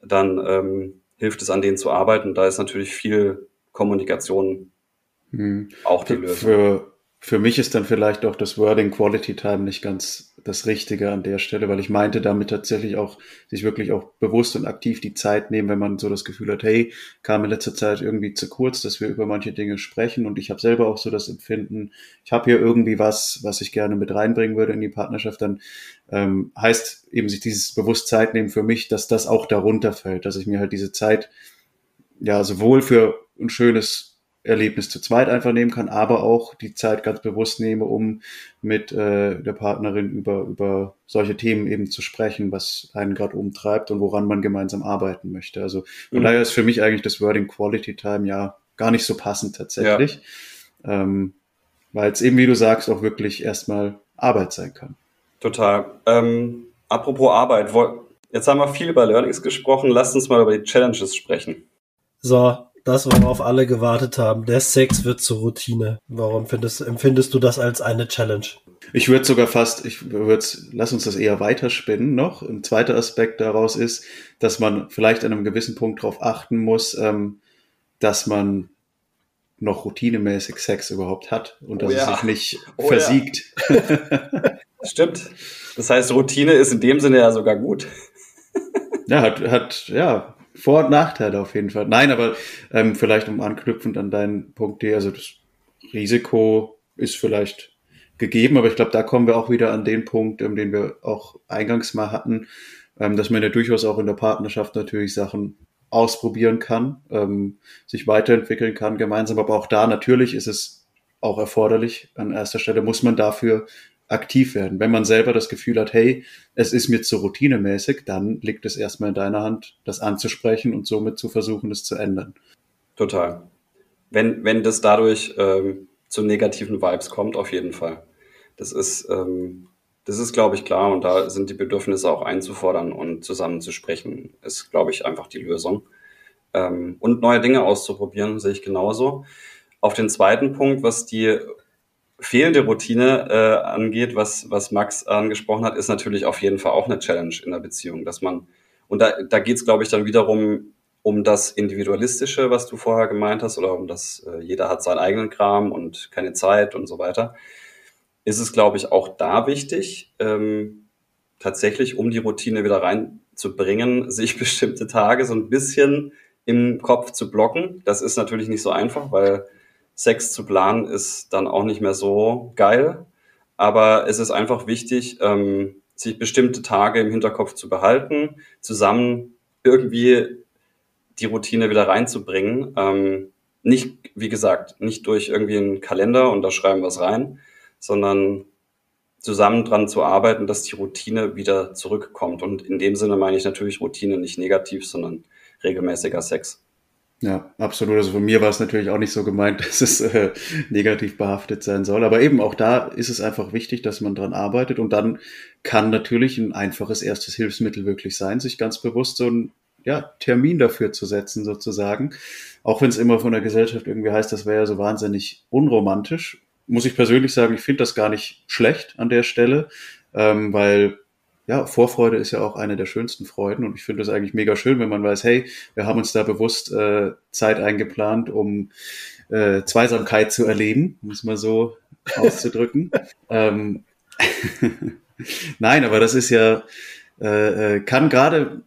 dann ähm, hilft es an denen zu arbeiten. Da ist natürlich viel Kommunikation hm. auch die Lösung. Für, für mich ist dann vielleicht auch das Wording Quality Time nicht ganz das Richtige an der Stelle, weil ich meinte damit tatsächlich auch, sich wirklich auch bewusst und aktiv die Zeit nehmen, wenn man so das Gefühl hat, hey, kam in letzter Zeit irgendwie zu kurz, dass wir über manche Dinge sprechen. Und ich habe selber auch so das Empfinden, ich habe hier irgendwie was, was ich gerne mit reinbringen würde in die Partnerschaft, dann ähm, heißt eben sich dieses bewusst Zeit nehmen für mich, dass das auch darunter fällt, dass ich mir halt diese Zeit ja sowohl für ein schönes Erlebnis zu zweit einfach nehmen kann, aber auch die Zeit ganz bewusst nehme, um mit äh, der Partnerin über, über solche Themen eben zu sprechen, was einen gerade umtreibt und woran man gemeinsam arbeiten möchte. Also von mhm. daher ist für mich eigentlich das Wording Quality Time ja gar nicht so passend tatsächlich, ja. ähm, weil es eben, wie du sagst, auch wirklich erstmal Arbeit sein kann. Total. Ähm, apropos Arbeit, jetzt haben wir viel über Learnings gesprochen, lasst uns mal über die Challenges sprechen. So, das, worauf alle gewartet haben. Der Sex wird zur Routine. Warum findest, empfindest du das als eine Challenge? Ich würde sogar fast, ich würde, lass uns das eher weiterspinnen noch. Ein zweiter Aspekt daraus ist, dass man vielleicht an einem gewissen Punkt darauf achten muss, ähm, dass man noch routinemäßig Sex überhaupt hat und dass oh ja. es sich nicht oh versiegt. Ja. Stimmt. Das heißt, Routine ist in dem Sinne ja sogar gut. ja, hat, hat, ja, vor- und Nachteile auf jeden Fall. Nein, aber ähm, vielleicht um anknüpfend an deinen Punkt, also das Risiko ist vielleicht gegeben, aber ich glaube, da kommen wir auch wieder an den Punkt, ähm, den wir auch eingangs mal hatten, ähm, dass man ja durchaus auch in der Partnerschaft natürlich Sachen ausprobieren kann, ähm, sich weiterentwickeln kann gemeinsam, aber auch da natürlich ist es auch erforderlich. An erster Stelle muss man dafür aktiv werden. Wenn man selber das Gefühl hat, hey, es ist mir zu routinemäßig, dann liegt es erstmal in deiner Hand, das anzusprechen und somit zu versuchen, es zu ändern. Total. Wenn, wenn das dadurch ähm, zu negativen Vibes kommt, auf jeden Fall. Das ist, ähm, das ist, glaube ich, klar und da sind die Bedürfnisse auch einzufordern und zusammenzusprechen, ist, glaube ich, einfach die Lösung. Ähm, und neue Dinge auszuprobieren, sehe ich genauso. Auf den zweiten Punkt, was die fehlende Routine äh, angeht, was, was Max angesprochen hat, ist natürlich auf jeden Fall auch eine Challenge in der Beziehung, dass man, und da, da geht es, glaube ich, dann wiederum um das Individualistische, was du vorher gemeint hast, oder um das, äh, jeder hat seinen eigenen Kram und keine Zeit und so weiter, ist es, glaube ich, auch da wichtig, ähm, tatsächlich, um die Routine wieder reinzubringen, sich bestimmte Tage so ein bisschen im Kopf zu blocken. Das ist natürlich nicht so einfach, weil Sex zu planen ist dann auch nicht mehr so geil. Aber es ist einfach wichtig, ähm, sich bestimmte Tage im Hinterkopf zu behalten, zusammen irgendwie die Routine wieder reinzubringen. Ähm, nicht, wie gesagt, nicht durch irgendwie einen Kalender und da schreiben wir es rein, sondern zusammen dran zu arbeiten, dass die Routine wieder zurückkommt. Und in dem Sinne meine ich natürlich Routine nicht negativ, sondern regelmäßiger Sex. Ja, absolut. Also von mir war es natürlich auch nicht so gemeint, dass es äh, negativ behaftet sein soll. Aber eben auch da ist es einfach wichtig, dass man dran arbeitet. Und dann kann natürlich ein einfaches erstes Hilfsmittel wirklich sein, sich ganz bewusst so einen ja, Termin dafür zu setzen, sozusagen. Auch wenn es immer von der Gesellschaft irgendwie heißt, das wäre ja so wahnsinnig unromantisch, muss ich persönlich sagen, ich finde das gar nicht schlecht an der Stelle, ähm, weil ja, Vorfreude ist ja auch eine der schönsten Freuden und ich finde es eigentlich mega schön, wenn man weiß, hey, wir haben uns da bewusst äh, Zeit eingeplant, um äh, Zweisamkeit zu erleben, um es mal so auszudrücken. ähm, Nein, aber das ist ja, äh, äh kann gerade,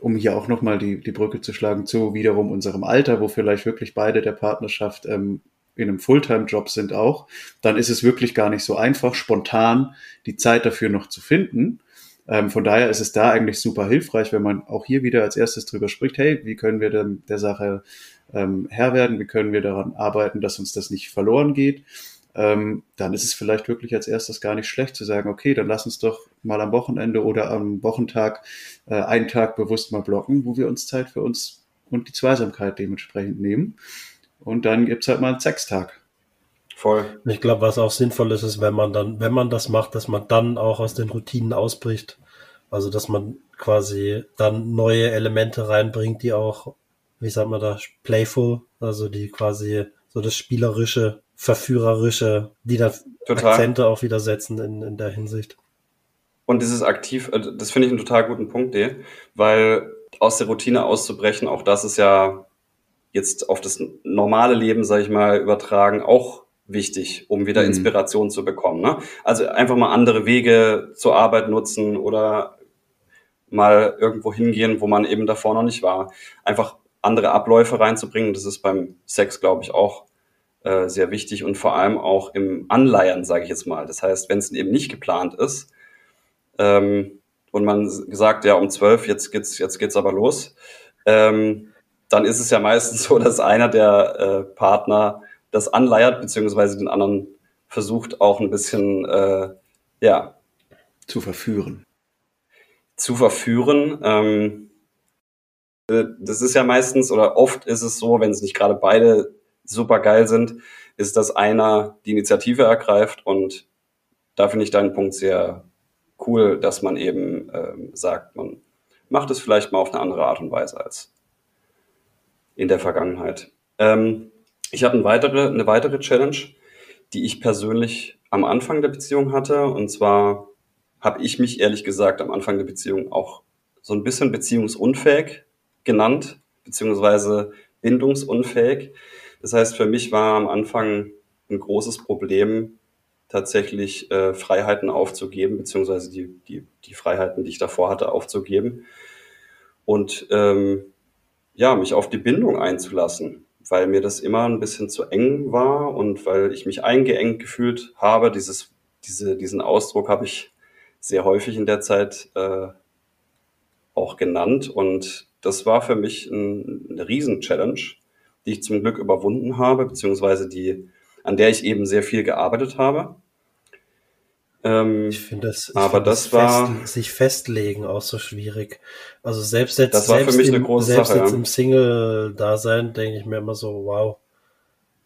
um hier auch nochmal die, die Brücke zu schlagen, zu wiederum unserem Alter, wo vielleicht wirklich beide der Partnerschaft ähm, in einem Fulltime-Job sind auch, dann ist es wirklich gar nicht so einfach, spontan die Zeit dafür noch zu finden. Ähm, von daher ist es da eigentlich super hilfreich, wenn man auch hier wieder als erstes drüber spricht, hey, wie können wir denn der Sache ähm, Herr werden, wie können wir daran arbeiten, dass uns das nicht verloren geht. Ähm, dann ist es vielleicht wirklich als erstes gar nicht schlecht zu sagen, okay, dann lass uns doch mal am Wochenende oder am Wochentag äh, einen Tag bewusst mal blocken, wo wir uns Zeit für uns und die Zweisamkeit dementsprechend nehmen. Und dann gibt's halt mal einen Sextag. Voll. Ich glaube, was auch sinnvoll ist, ist, wenn man dann, wenn man das macht, dass man dann auch aus den Routinen ausbricht. Also, dass man quasi dann neue Elemente reinbringt, die auch, wie sagt man da, playful, also die quasi so das spielerische, verführerische, die da Total. Akzente auch wieder setzen in, in der Hinsicht. Und dieses aktiv, äh, das finde ich einen total guten Punkt, D, weil aus der Routine auszubrechen, auch das ist ja jetzt auf das normale Leben, sage ich mal, übertragen, auch wichtig, um wieder mhm. Inspiration zu bekommen. Ne? Also einfach mal andere Wege zur Arbeit nutzen oder mal irgendwo hingehen, wo man eben davor noch nicht war. Einfach andere Abläufe reinzubringen. Das ist beim Sex, glaube ich, auch äh, sehr wichtig und vor allem auch im Anleiern, sage ich jetzt mal. Das heißt, wenn es eben nicht geplant ist ähm, und man gesagt, ja, um zwölf, jetzt geht's, jetzt geht's aber los, ähm, dann ist es ja meistens so, dass einer der äh, Partner das anleiert, beziehungsweise den anderen versucht auch ein bisschen, äh, ja. Zu verführen. Zu verführen. Ähm, äh, das ist ja meistens oder oft ist es so, wenn es nicht gerade beide super geil sind, ist, dass einer die Initiative ergreift und da finde ich deinen Punkt sehr cool, dass man eben ähm, sagt, man macht es vielleicht mal auf eine andere Art und Weise als in der Vergangenheit. Ähm, ich habe eine weitere, eine weitere Challenge, die ich persönlich am Anfang der Beziehung hatte. Und zwar habe ich mich ehrlich gesagt am Anfang der Beziehung auch so ein bisschen beziehungsunfähig genannt, beziehungsweise bindungsunfähig. Das heißt, für mich war am Anfang ein großes Problem, tatsächlich äh, Freiheiten aufzugeben, beziehungsweise die, die, die Freiheiten, die ich davor hatte, aufzugeben. Und ähm, ja, mich auf die Bindung einzulassen weil mir das immer ein bisschen zu eng war und weil ich mich eingeengt gefühlt habe. Dieses, diese, diesen Ausdruck habe ich sehr häufig in der Zeit äh, auch genannt und das war für mich ein, eine Riesen-Challenge, die ich zum Glück überwunden habe, beziehungsweise die, an der ich eben sehr viel gearbeitet habe. Ähm, ich finde das, ich aber find das, das war fest, sich festlegen auch so schwierig. Also selbst jetzt, das war selbst für mich eine große selbst Sache, jetzt ja. im Single-Dasein denke ich mir immer so, wow,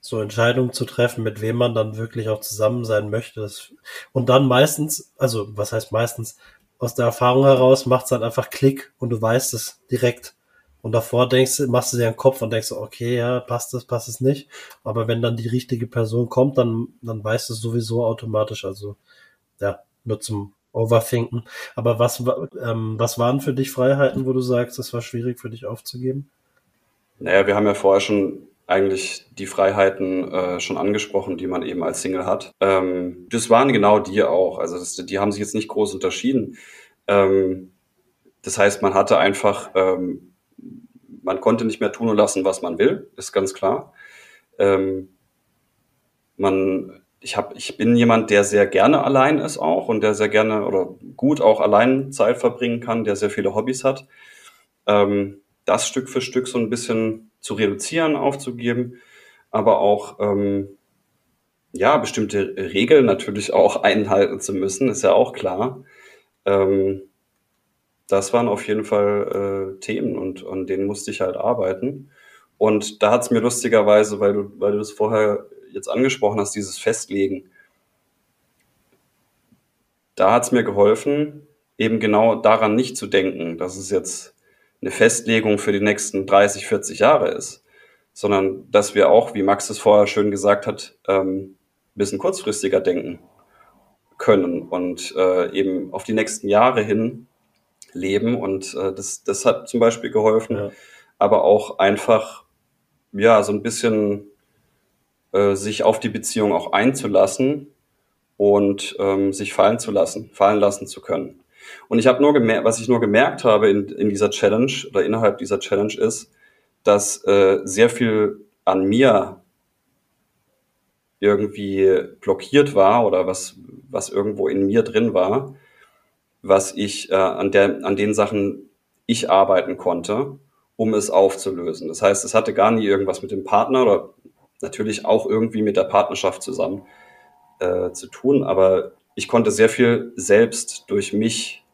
so Entscheidungen zu treffen, mit wem man dann wirklich auch zusammen sein möchte. Das, und dann meistens, also was heißt meistens, aus der Erfahrung heraus macht es dann einfach Klick und du weißt es direkt. Und davor denkst du, machst du dir einen Kopf und denkst, okay, ja, passt das, passt es nicht. Aber wenn dann die richtige Person kommt, dann, dann weißt du es sowieso automatisch. Also ja, nur zum Overthinken. Aber was, ähm, was waren für dich Freiheiten, wo du sagst, das war schwierig für dich aufzugeben? Naja, wir haben ja vorher schon eigentlich die Freiheiten äh, schon angesprochen, die man eben als Single hat. Ähm, das waren genau die auch. Also das, die haben sich jetzt nicht groß unterschieden. Ähm, das heißt, man hatte einfach, ähm, man konnte nicht mehr tun und lassen, was man will, ist ganz klar. Ähm, man ich habe, ich bin jemand, der sehr gerne allein ist auch und der sehr gerne oder gut auch allein Zeit verbringen kann, der sehr viele Hobbys hat. Ähm, das Stück für Stück so ein bisschen zu reduzieren, aufzugeben, aber auch ähm, ja bestimmte Regeln natürlich auch einhalten zu müssen, ist ja auch klar. Ähm, das waren auf jeden Fall äh, Themen und an denen musste ich halt arbeiten. Und da hat es mir lustigerweise, weil du, weil du das vorher jetzt angesprochen hast, dieses Festlegen, da hat es mir geholfen, eben genau daran nicht zu denken, dass es jetzt eine Festlegung für die nächsten 30, 40 Jahre ist, sondern dass wir auch, wie Max es vorher schön gesagt hat, ähm, ein bisschen kurzfristiger denken. können und äh, eben auf die nächsten Jahre hin leben. Und äh, das, das hat zum Beispiel geholfen, ja. aber auch einfach, ja, so ein bisschen äh, sich auf die Beziehung auch einzulassen und ähm, sich fallen zu lassen, fallen lassen zu können. Und ich habe nur gemerkt, was ich nur gemerkt habe in, in dieser Challenge oder innerhalb dieser Challenge ist, dass äh, sehr viel an mir irgendwie blockiert war oder was, was irgendwo in mir drin war, was ich äh, an, der, an den Sachen ich arbeiten konnte, um es aufzulösen. Das heißt, es hatte gar nie irgendwas mit dem Partner oder natürlich auch irgendwie mit der Partnerschaft zusammen äh, zu tun, aber ich konnte sehr viel selbst durch mich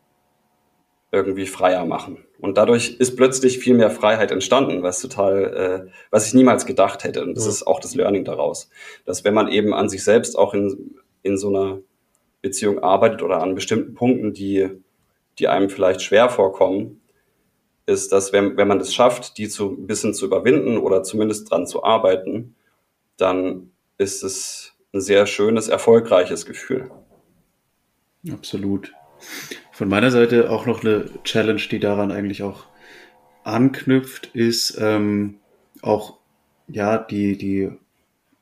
irgendwie freier machen. Und dadurch ist plötzlich viel mehr Freiheit entstanden, was total, äh, was ich niemals gedacht hätte. Und das ja. ist auch das Learning daraus, dass wenn man eben an sich selbst auch in, in so einer Beziehung arbeitet oder an bestimmten Punkten, die, die einem vielleicht schwer vorkommen, ist, dass wenn, wenn man es schafft, die zu ein bisschen zu überwinden oder zumindest dran zu arbeiten, dann ist es ein sehr schönes, erfolgreiches Gefühl. Absolut. Von meiner Seite auch noch eine Challenge, die daran eigentlich auch anknüpft, ist ähm, auch ja die die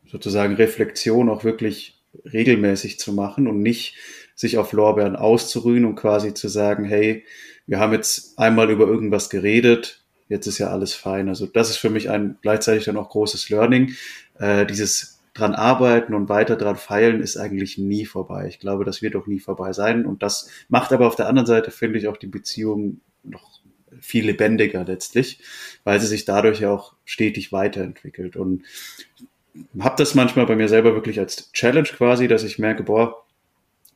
sozusagen Reflexion auch wirklich regelmäßig zu machen und nicht sich auf Lorbeeren auszuruhen und quasi zu sagen, hey, wir haben jetzt einmal über irgendwas geredet, jetzt ist ja alles fein. Also das ist für mich ein gleichzeitig dann auch großes Learning. Äh, dieses dran arbeiten und weiter dran feilen ist eigentlich nie vorbei. Ich glaube, das wird auch nie vorbei sein. Und das macht aber auf der anderen Seite, finde ich, auch die Beziehung noch viel lebendiger letztlich, weil sie sich dadurch ja auch stetig weiterentwickelt. Und habe das manchmal bei mir selber wirklich als Challenge quasi, dass ich merke, boah,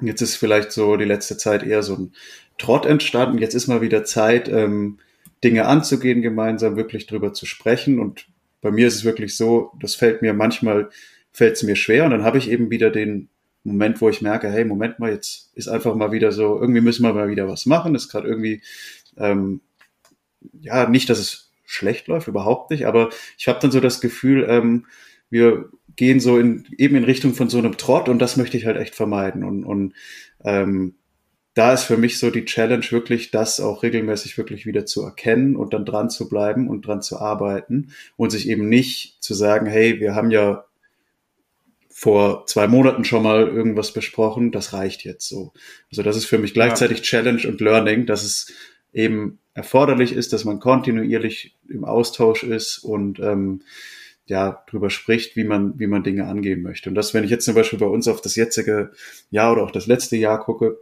jetzt ist vielleicht so die letzte Zeit eher so ein Trott entstanden. Jetzt ist mal wieder Zeit, ähm, Dinge anzugehen, gemeinsam wirklich drüber zu sprechen. Und bei mir ist es wirklich so, das fällt mir manchmal, fällt es mir schwer. Und dann habe ich eben wieder den Moment, wo ich merke, hey, Moment mal, jetzt ist einfach mal wieder so, irgendwie müssen wir mal wieder was machen. Ist gerade irgendwie, ähm, ja, nicht, dass es schlecht läuft, überhaupt nicht, aber ich habe dann so das Gefühl, ähm, wir gehen so in, eben in Richtung von so einem Trott und das möchte ich halt echt vermeiden. Und, und ähm, da ist für mich so die Challenge wirklich, das auch regelmäßig wirklich wieder zu erkennen und dann dran zu bleiben und dran zu arbeiten und sich eben nicht zu sagen, hey, wir haben ja vor zwei Monaten schon mal irgendwas besprochen, das reicht jetzt so. Also das ist für mich gleichzeitig ja. Challenge und Learning, dass es eben erforderlich ist, dass man kontinuierlich im Austausch ist und ähm, ja drüber spricht, wie man wie man Dinge angehen möchte. Und das, wenn ich jetzt zum Beispiel bei uns auf das jetzige Jahr oder auch das letzte Jahr gucke,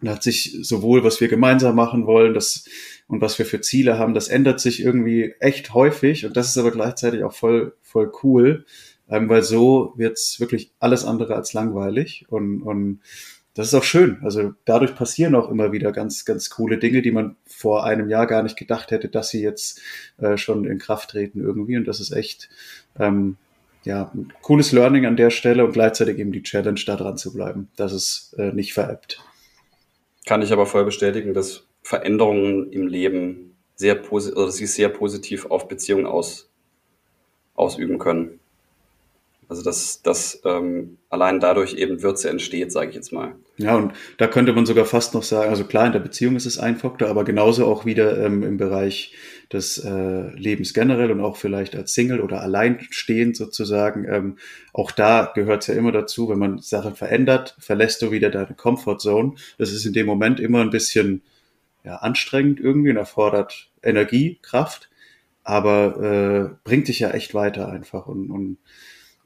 da hat sich sowohl, was wir gemeinsam machen wollen, das und was wir für Ziele haben, das ändert sich irgendwie echt häufig und das ist aber gleichzeitig auch voll, voll cool, ähm, weil so wird's wirklich alles andere als langweilig und, und das ist auch schön. Also dadurch passieren auch immer wieder ganz, ganz coole Dinge, die man vor einem Jahr gar nicht gedacht hätte, dass sie jetzt äh, schon in Kraft treten irgendwie. Und das ist echt ähm, ja cooles Learning an der Stelle und gleichzeitig eben die Challenge, da dran zu bleiben, dass es äh, nicht veräppt. Kann ich aber voll bestätigen, dass Veränderungen im Leben sehr positiv, oder sie sehr positiv auf Beziehungen aus, ausüben können. Also dass, dass ähm, allein dadurch eben Würze entsteht, sage ich jetzt mal. Ja, und da könnte man sogar fast noch sagen, also klar, in der Beziehung ist es ein Faktor, aber genauso auch wieder ähm, im Bereich des äh, Lebens generell und auch vielleicht als Single oder alleinstehend sozusagen. Ähm, auch da gehört es ja immer dazu, wenn man Sachen verändert, verlässt du wieder deine Comfortzone. Das ist in dem Moment immer ein bisschen ja, anstrengend irgendwie und erfordert Energie, Kraft, aber äh, bringt dich ja echt weiter einfach und, und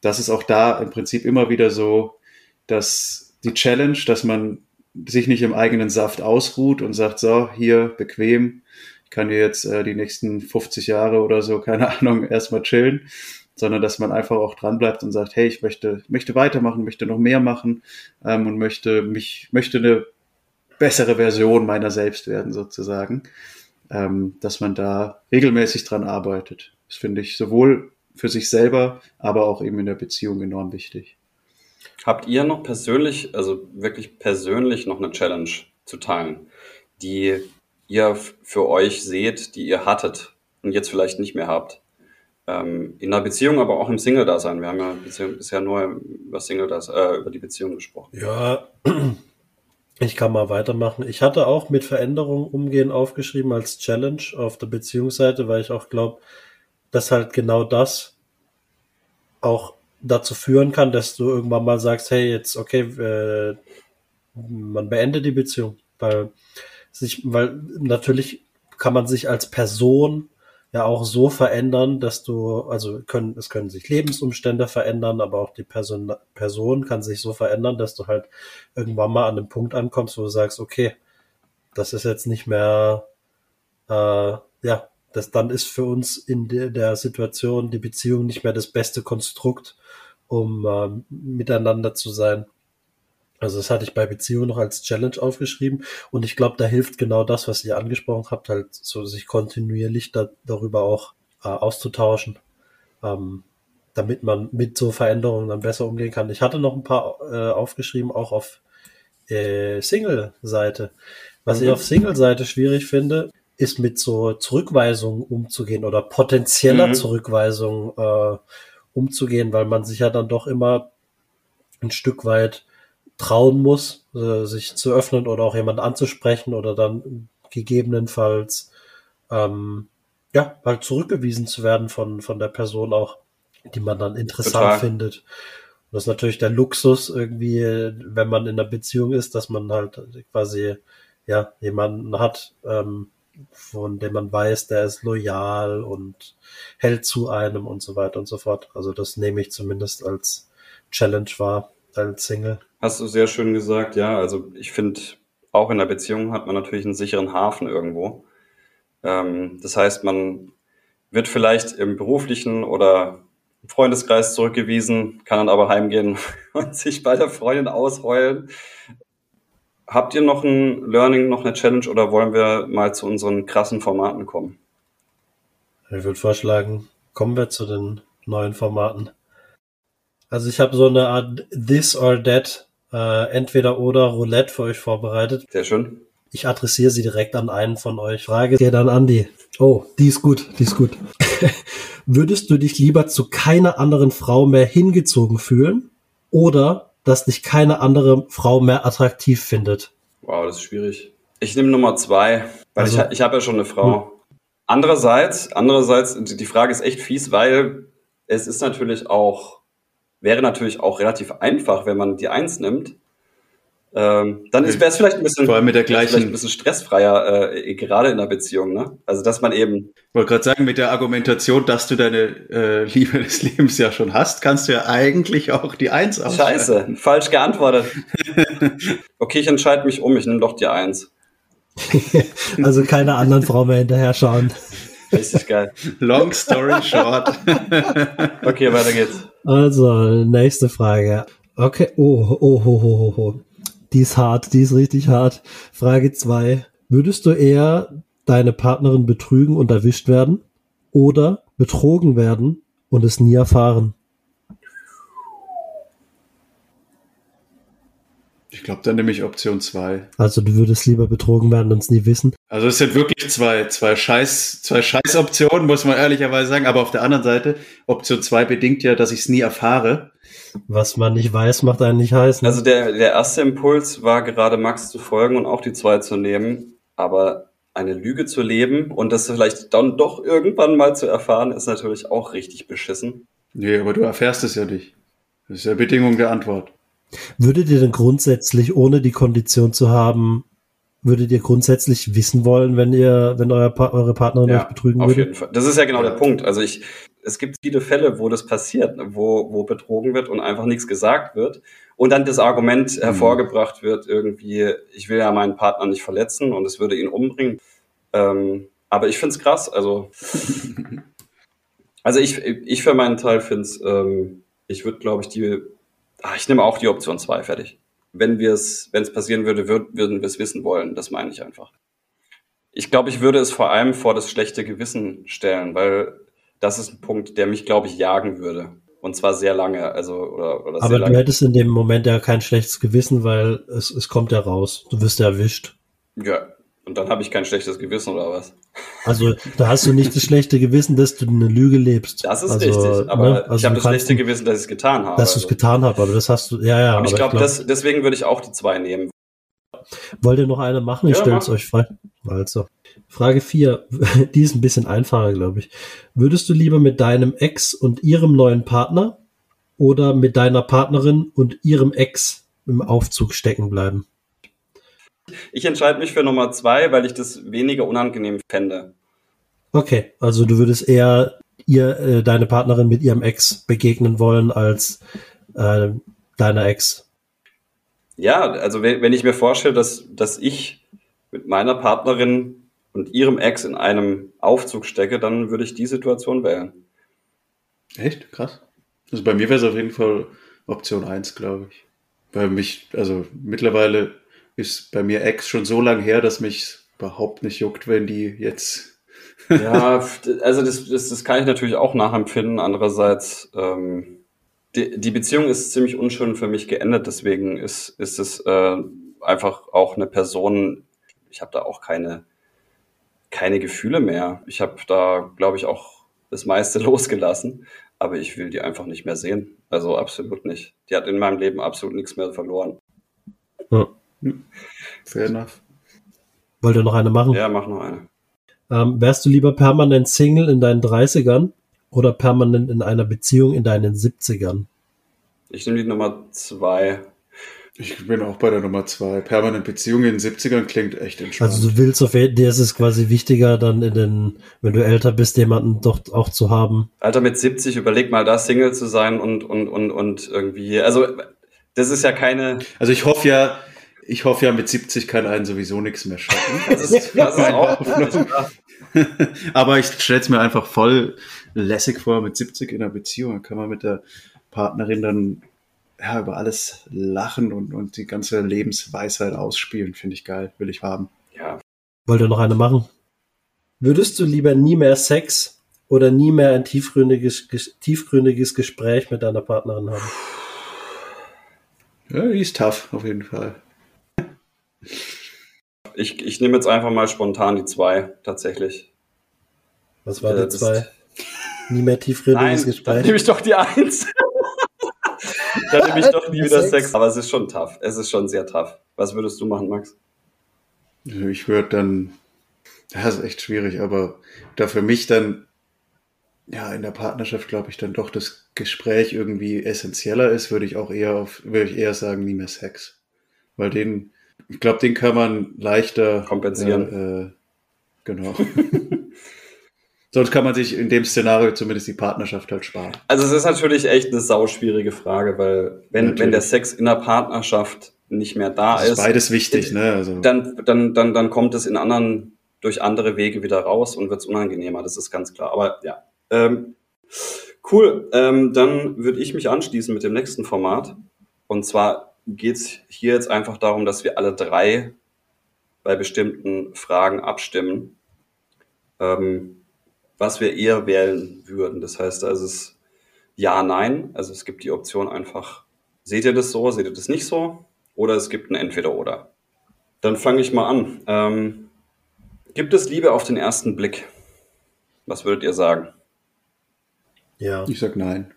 das ist auch da im Prinzip immer wieder so, dass die Challenge, dass man sich nicht im eigenen Saft ausruht und sagt, so, hier bequem, ich kann hier jetzt äh, die nächsten 50 Jahre oder so, keine Ahnung, erstmal chillen, sondern dass man einfach auch dran bleibt und sagt, hey, ich möchte, möchte weitermachen, möchte noch mehr machen ähm, und möchte mich, möchte eine bessere Version meiner selbst werden, sozusagen. Ähm, dass man da regelmäßig dran arbeitet. Das finde ich sowohl für sich selber, aber auch eben in der Beziehung enorm wichtig. Habt ihr noch persönlich, also wirklich persönlich noch eine Challenge zu teilen, die ihr für euch seht, die ihr hattet und jetzt vielleicht nicht mehr habt, äh, Ähm, in einer Beziehung, aber auch im Single-Dasein. Wir haben ja bisher, bisher nur über Single äh, über die Beziehung gesprochen. Ja, ich kann mal weitermachen. Ich hatte auch mit Veränderungen umgehen aufgeschrieben als Challenge auf der Beziehungsseite, weil ich auch glaube, dass halt genau das auch dazu führen kann, dass du irgendwann mal sagst, hey, jetzt, okay, äh, man beendet die Beziehung, weil sich, weil natürlich kann man sich als Person ja auch so verändern, dass du, also können, es können sich Lebensumstände verändern, aber auch die Person, Person kann sich so verändern, dass du halt irgendwann mal an einem Punkt ankommst, wo du sagst, okay, das ist jetzt nicht mehr, äh, ja, das dann ist für uns in der, der Situation die Beziehung nicht mehr das beste Konstrukt, um äh, miteinander zu sein. Also das hatte ich bei Beziehungen noch als Challenge aufgeschrieben und ich glaube, da hilft genau das, was ihr angesprochen habt, halt so sich kontinuierlich da, darüber auch äh, auszutauschen, ähm, damit man mit so Veränderungen dann besser umgehen kann. Ich hatte noch ein paar äh, aufgeschrieben, auch auf äh, Single-Seite. Was mhm. ich auf Single-Seite schwierig finde, ist mit so Zurückweisungen umzugehen oder potenzieller mhm. Zurückweisung äh, umzugehen, weil man sich ja dann doch immer ein Stück weit trauen muss, äh, sich zu öffnen oder auch jemand anzusprechen oder dann gegebenenfalls ähm, ja, halt zurückgewiesen zu werden von, von der Person auch, die man dann interessant Total. findet. Und das ist natürlich der Luxus irgendwie, wenn man in einer Beziehung ist, dass man halt quasi ja jemanden hat, ähm, von dem man weiß, der ist loyal und hält zu einem und so weiter und so fort. Also das nehme ich zumindest als Challenge wahr, als Single. Hast du sehr schön gesagt, ja. Also ich finde, auch in der Beziehung hat man natürlich einen sicheren Hafen irgendwo. Ähm, das heißt, man wird vielleicht im beruflichen oder im Freundeskreis zurückgewiesen, kann dann aber heimgehen und sich bei der Freundin ausheulen. Habt ihr noch ein Learning, noch eine Challenge oder wollen wir mal zu unseren krassen Formaten kommen? Ich würde vorschlagen, kommen wir zu den neuen Formaten. Also ich habe so eine Art This or That äh, entweder oder Roulette für euch vorbereitet. Sehr schön. Ich adressiere sie direkt an einen von euch. Frage geht an Andi. Oh, die ist gut, die ist gut. Würdest du dich lieber zu keiner anderen Frau mehr hingezogen fühlen oder dass dich keine andere Frau mehr attraktiv findet? Wow, das ist schwierig. Ich nehme Nummer zwei, weil also, ich, ich habe ja schon eine Frau. Hm. Andererseits, andererseits, die Frage ist echt fies, weil es ist natürlich auch wäre natürlich auch relativ einfach, wenn man die Eins nimmt. Ähm, dann wäre es vielleicht ein bisschen, Vor allem mit der gleichen, ein bisschen stressfreier, äh, gerade in der Beziehung. Ne? Also dass man eben. Ich wollte gerade sagen, mit der Argumentation, dass du deine äh, Liebe des Lebens ja schon hast, kannst du ja eigentlich auch die Eins ausschreiben. Scheiße, falsch geantwortet. okay, ich entscheide mich um, ich nehme doch die Eins. also keine anderen Frau mehr hinterher schauen. Richtig geil. Long story short. okay, weiter geht's. Also, nächste Frage. Okay, oh, oh, oh, oh, oh. Die ist hart, die ist richtig hart. Frage zwei: Würdest du eher deine Partnerin betrügen und erwischt werden oder betrogen werden und es nie erfahren? Ich glaube, dann nehme ich Option 2. Also du würdest lieber betrogen werden und es nie wissen? Also es sind wirklich zwei, zwei Scheiß, zwei Scheiß-Optionen, muss man ehrlicherweise sagen. Aber auf der anderen Seite, Option 2 bedingt ja, dass ich es nie erfahre. Was man nicht weiß, macht einen nicht heiß. Ne? Also der, der erste Impuls war gerade Max zu folgen und auch die zwei zu nehmen. Aber eine Lüge zu leben und das vielleicht dann doch irgendwann mal zu erfahren, ist natürlich auch richtig beschissen. Nee, aber du erfährst es ja nicht. Das ist ja Bedingung der Antwort. Würdet ihr denn grundsätzlich, ohne die Kondition zu haben, würdet ihr grundsätzlich wissen wollen, wenn ihr, wenn euer eure Partnerin ja, euch betrügen auf würde? Jeden Fall. Das ist ja genau der Punkt. Also ich, es gibt viele Fälle, wo das passiert, wo, wo betrogen wird und einfach nichts gesagt wird. Und dann das Argument mhm. hervorgebracht wird, irgendwie, ich will ja meinen Partner nicht verletzen und es würde ihn umbringen. Ähm, aber ich finde es krass. Also, also ich, ich für meinen Teil finde es, ähm, ich würde, glaube ich, die Ach, ich nehme auch die Option 2, fertig. Wenn wir es, wenn es passieren würde, würd, würden wir es wissen wollen. Das meine ich einfach. Ich glaube, ich würde es vor allem vor das schlechte Gewissen stellen, weil das ist ein Punkt, der mich, glaube ich, jagen würde. Und zwar sehr lange. Also, oder, oder Aber du hättest in dem Moment ja kein schlechtes Gewissen, weil es, es kommt ja raus. Du wirst erwischt. Ja, Und dann habe ich kein schlechtes Gewissen oder was? Also da hast du nicht das schlechte Gewissen, dass du eine Lüge lebst. Das ist also, richtig. Aber ne, also ich habe das schlechte Gewissen, dass ich es getan habe. Dass du es Also. getan hast, aber das hast du, ja, ja. Ich aber glaube, das deswegen würde ich auch die zwei nehmen. Wollt ihr noch eine machen? Ich Ja, stelle es mach. euch frei. Also, Frage 4, die ist ein bisschen einfacher, glaube ich. Würdest du lieber mit deinem Ex und ihrem neuen Partner oder mit deiner Partnerin und ihrem Ex im Aufzug stecken bleiben? Ich entscheide mich für Nummer zwei, weil ich das weniger unangenehm fände. Okay, also du würdest eher ihr, äh, deine Partnerin mit ihrem Ex begegnen wollen als äh, deiner Ex. Ja, also wenn, wenn ich mir vorstelle, dass, dass ich mit meiner Partnerin und ihrem Ex in einem Aufzug stecke, dann würde ich die Situation wählen. Echt? Krass. Also bei mir wäre es auf jeden Fall Option 1, glaube ich. Weil mich, also mittlerweile ist bei mir Ex schon so lang her, dass mich überhaupt nicht juckt, wenn die jetzt. Ja, also das, das, das kann ich natürlich auch nachempfinden. Andererseits, ähm, die, die Beziehung ist ziemlich unschön für mich geendet, deswegen ist, ist es äh, einfach auch eine Person, ich habe da auch keine, keine Gefühle mehr. Ich habe da, glaube ich, auch das meiste losgelassen, aber ich will die einfach nicht mehr sehen. Also absolut nicht. Die hat in meinem Leben absolut nichts mehr verloren. Fair enough. Wollt ihr noch eine machen? Ja, mach noch eine. Ähm, wärst du lieber permanent Single in deinen 30ern oder permanent in einer Beziehung in deinen 70ern? Ich nehme die Nummer zwei. Ich bin auch bei der Nummer 2. Permanent Beziehung in den 70ern klingt echt entspannt. Also du willst auf jeden dir ist es quasi wichtiger, dann in den, wenn du älter bist, jemanden doch auch zu haben. Alter, mit 70, überleg mal, da Single zu sein und, und, und, und irgendwie, also, das ist ja keine, Also ich hoffe ja, ich hoffe ja, mit 70 kann einen sowieso nichts mehr schaffen. das ist, das ist auch. Aber ich stelle es mir einfach voll lässig vor, mit 70 in einer Beziehung. Da kann man mit der Partnerin dann ja, über alles lachen und, und die ganze Lebensweisheit ausspielen. Finde ich geil, will ich haben. Ja, Wollt ihr noch eine machen? Würdest du lieber nie mehr Sex oder nie mehr ein tiefgründiges, ges- tiefgründiges Gespräch mit deiner Partnerin haben? Ja, die ist tough, auf jeden Fall. ich, ich nehme jetzt einfach mal spontan die zwei, tatsächlich. Was war die das- zwei? Nie mehr tiefgründiges Nein, dann Gespräch. nehme ich doch die eins. Dann nehme ich doch nie wieder Sex. Aber es ist schon tough. Es ist schon sehr tough. Was würdest du machen, Max? Ich würde dann, das ist echt schwierig, aber da für mich dann, ja, in der Partnerschaft glaube ich dann doch das Gespräch irgendwie essentieller ist, würde ich auch eher auf, würde ich eher sagen, nie mehr Sex. Weil den, ich glaube, den kann man leichter Kompensieren. Äh, äh, genau. Sonst kann man sich in dem Szenario zumindest die Partnerschaft halt sparen. Also es ist natürlich echt eine sauschwierige Frage, weil wenn, Natürlich. wenn der Sex in der Partnerschaft nicht mehr da Das ist ist, beides wichtig, ne? Also, dann, dann, dann, dann kommt es in anderen, durch andere Wege wieder raus und wird es unangenehmer, das ist ganz klar. Aber ja. Ähm, cool. Ähm, dann würde ich mich anschließen mit dem nächsten Format. Und zwar geht es hier jetzt einfach darum, dass wir alle drei bei bestimmten Fragen abstimmen, ähm, was wir eher wählen würden. Das heißt, also es ist ja, nein. Also es gibt die Option einfach, seht ihr das so, seht ihr das nicht so? Oder es gibt ein Entweder-Oder. Dann fange ich mal an. Ähm, gibt es Liebe auf den ersten Blick? Was würdet ihr sagen? Ja. ich sag nein.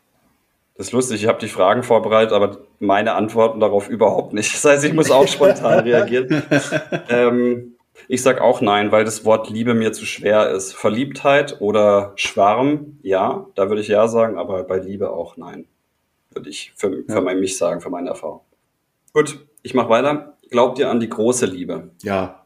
Das ist lustig, ich habe die Fragen vorbereitet, aber meine Antworten darauf überhaupt nicht. Das heißt, ich muss auch spontan reagieren. Ähm, ich sag auch nein, weil das Wort Liebe mir zu schwer ist. Verliebtheit oder Schwarm, ja, da würde ich ja sagen, aber bei Liebe auch nein. Würde ich für, für Ja. mein- mich sagen, für meine Erfahrung. Gut, ich mache weiter. Glaubt ihr an die große Liebe? Ja,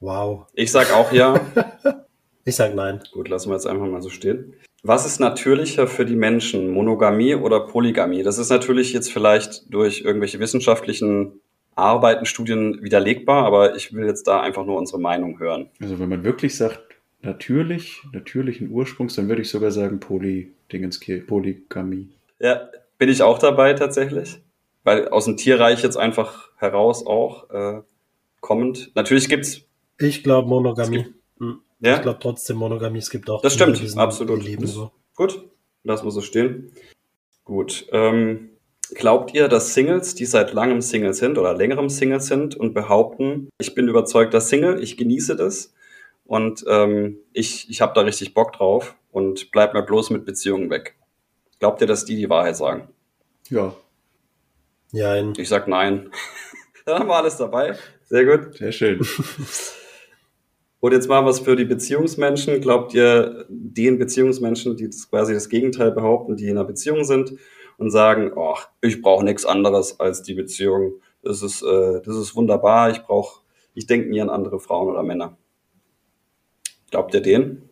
Wow. Ich sag auch ja. Ich sag nein. Gut, lassen wir jetzt einfach mal so stehen. Was ist natürlicher für die Menschen, Monogamie oder Polygamie? Das ist natürlich jetzt vielleicht durch irgendwelche wissenschaftlichen Arbeiten, Studien widerlegbar, aber ich will jetzt da einfach nur unsere Meinung hören. also wenn man wirklich sagt, natürlich, natürlichen Ursprungs, dann würde ich sogar sagen Poly, Dingenski, Polygamie. Ja, bin ich auch dabei tatsächlich, weil aus dem Tierreich jetzt einfach heraus auch äh, kommend. Natürlich gibt's, Ich glaube Monogamie. Es Hm. ja, Ich glaube trotzdem Monogamie. Es gibt auch Das stimmt, absolut. Leben so. Gut, lassen wir so stehen. Gut. Ähm, Glaubt ihr, dass Singles, die seit langem Single sind oder längerem Single sind und behaupten, ich bin überzeugter Single, ich genieße das und ähm, ich, ich habe da richtig Bock drauf und bleib mir bloß mit Beziehungen weg? Glaubt ihr, dass die die Wahrheit sagen? Ja, Nein. Ich sag nein. Dann haben wir alles dabei. Sehr gut. sehr schön. Und jetzt mal was für die Beziehungsmenschen. Glaubt ihr den Beziehungsmenschen, die quasi das Gegenteil behaupten, die in einer Beziehung sind und sagen, ach, ich brauche nichts anderes als die Beziehung. Das ist, äh, das ist wunderbar. Ich brauche, ich denke nie an andere Frauen oder Männer. Glaubt ihr den?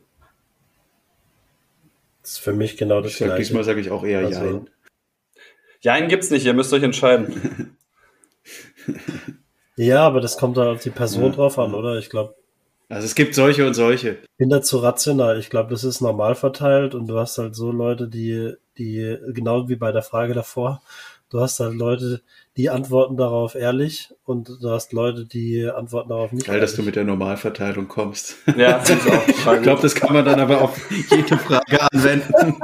Das ist für mich genau das Gleiche. diesmal sage ich auch eher Also- Jein. Ja, einen gibt's nicht. Ihr müsst euch entscheiden. Ja, aber das kommt da auf die Person Ja. drauf an, oder? Ich glaube, Also es gibt solche und solche. bin da zu rational. Ich glaube, das ist normal verteilt und du hast halt so Leute, die, die, genau wie bei der Frage davor, du hast halt Leute, die antworten darauf ehrlich und du hast Leute, die antworten darauf nicht Geil, dass du ehrlich. mit der Normalverteilung kommst. Ja, finde ich auch. Ich glaube, das kann man dann aber auf jede Frage anwenden.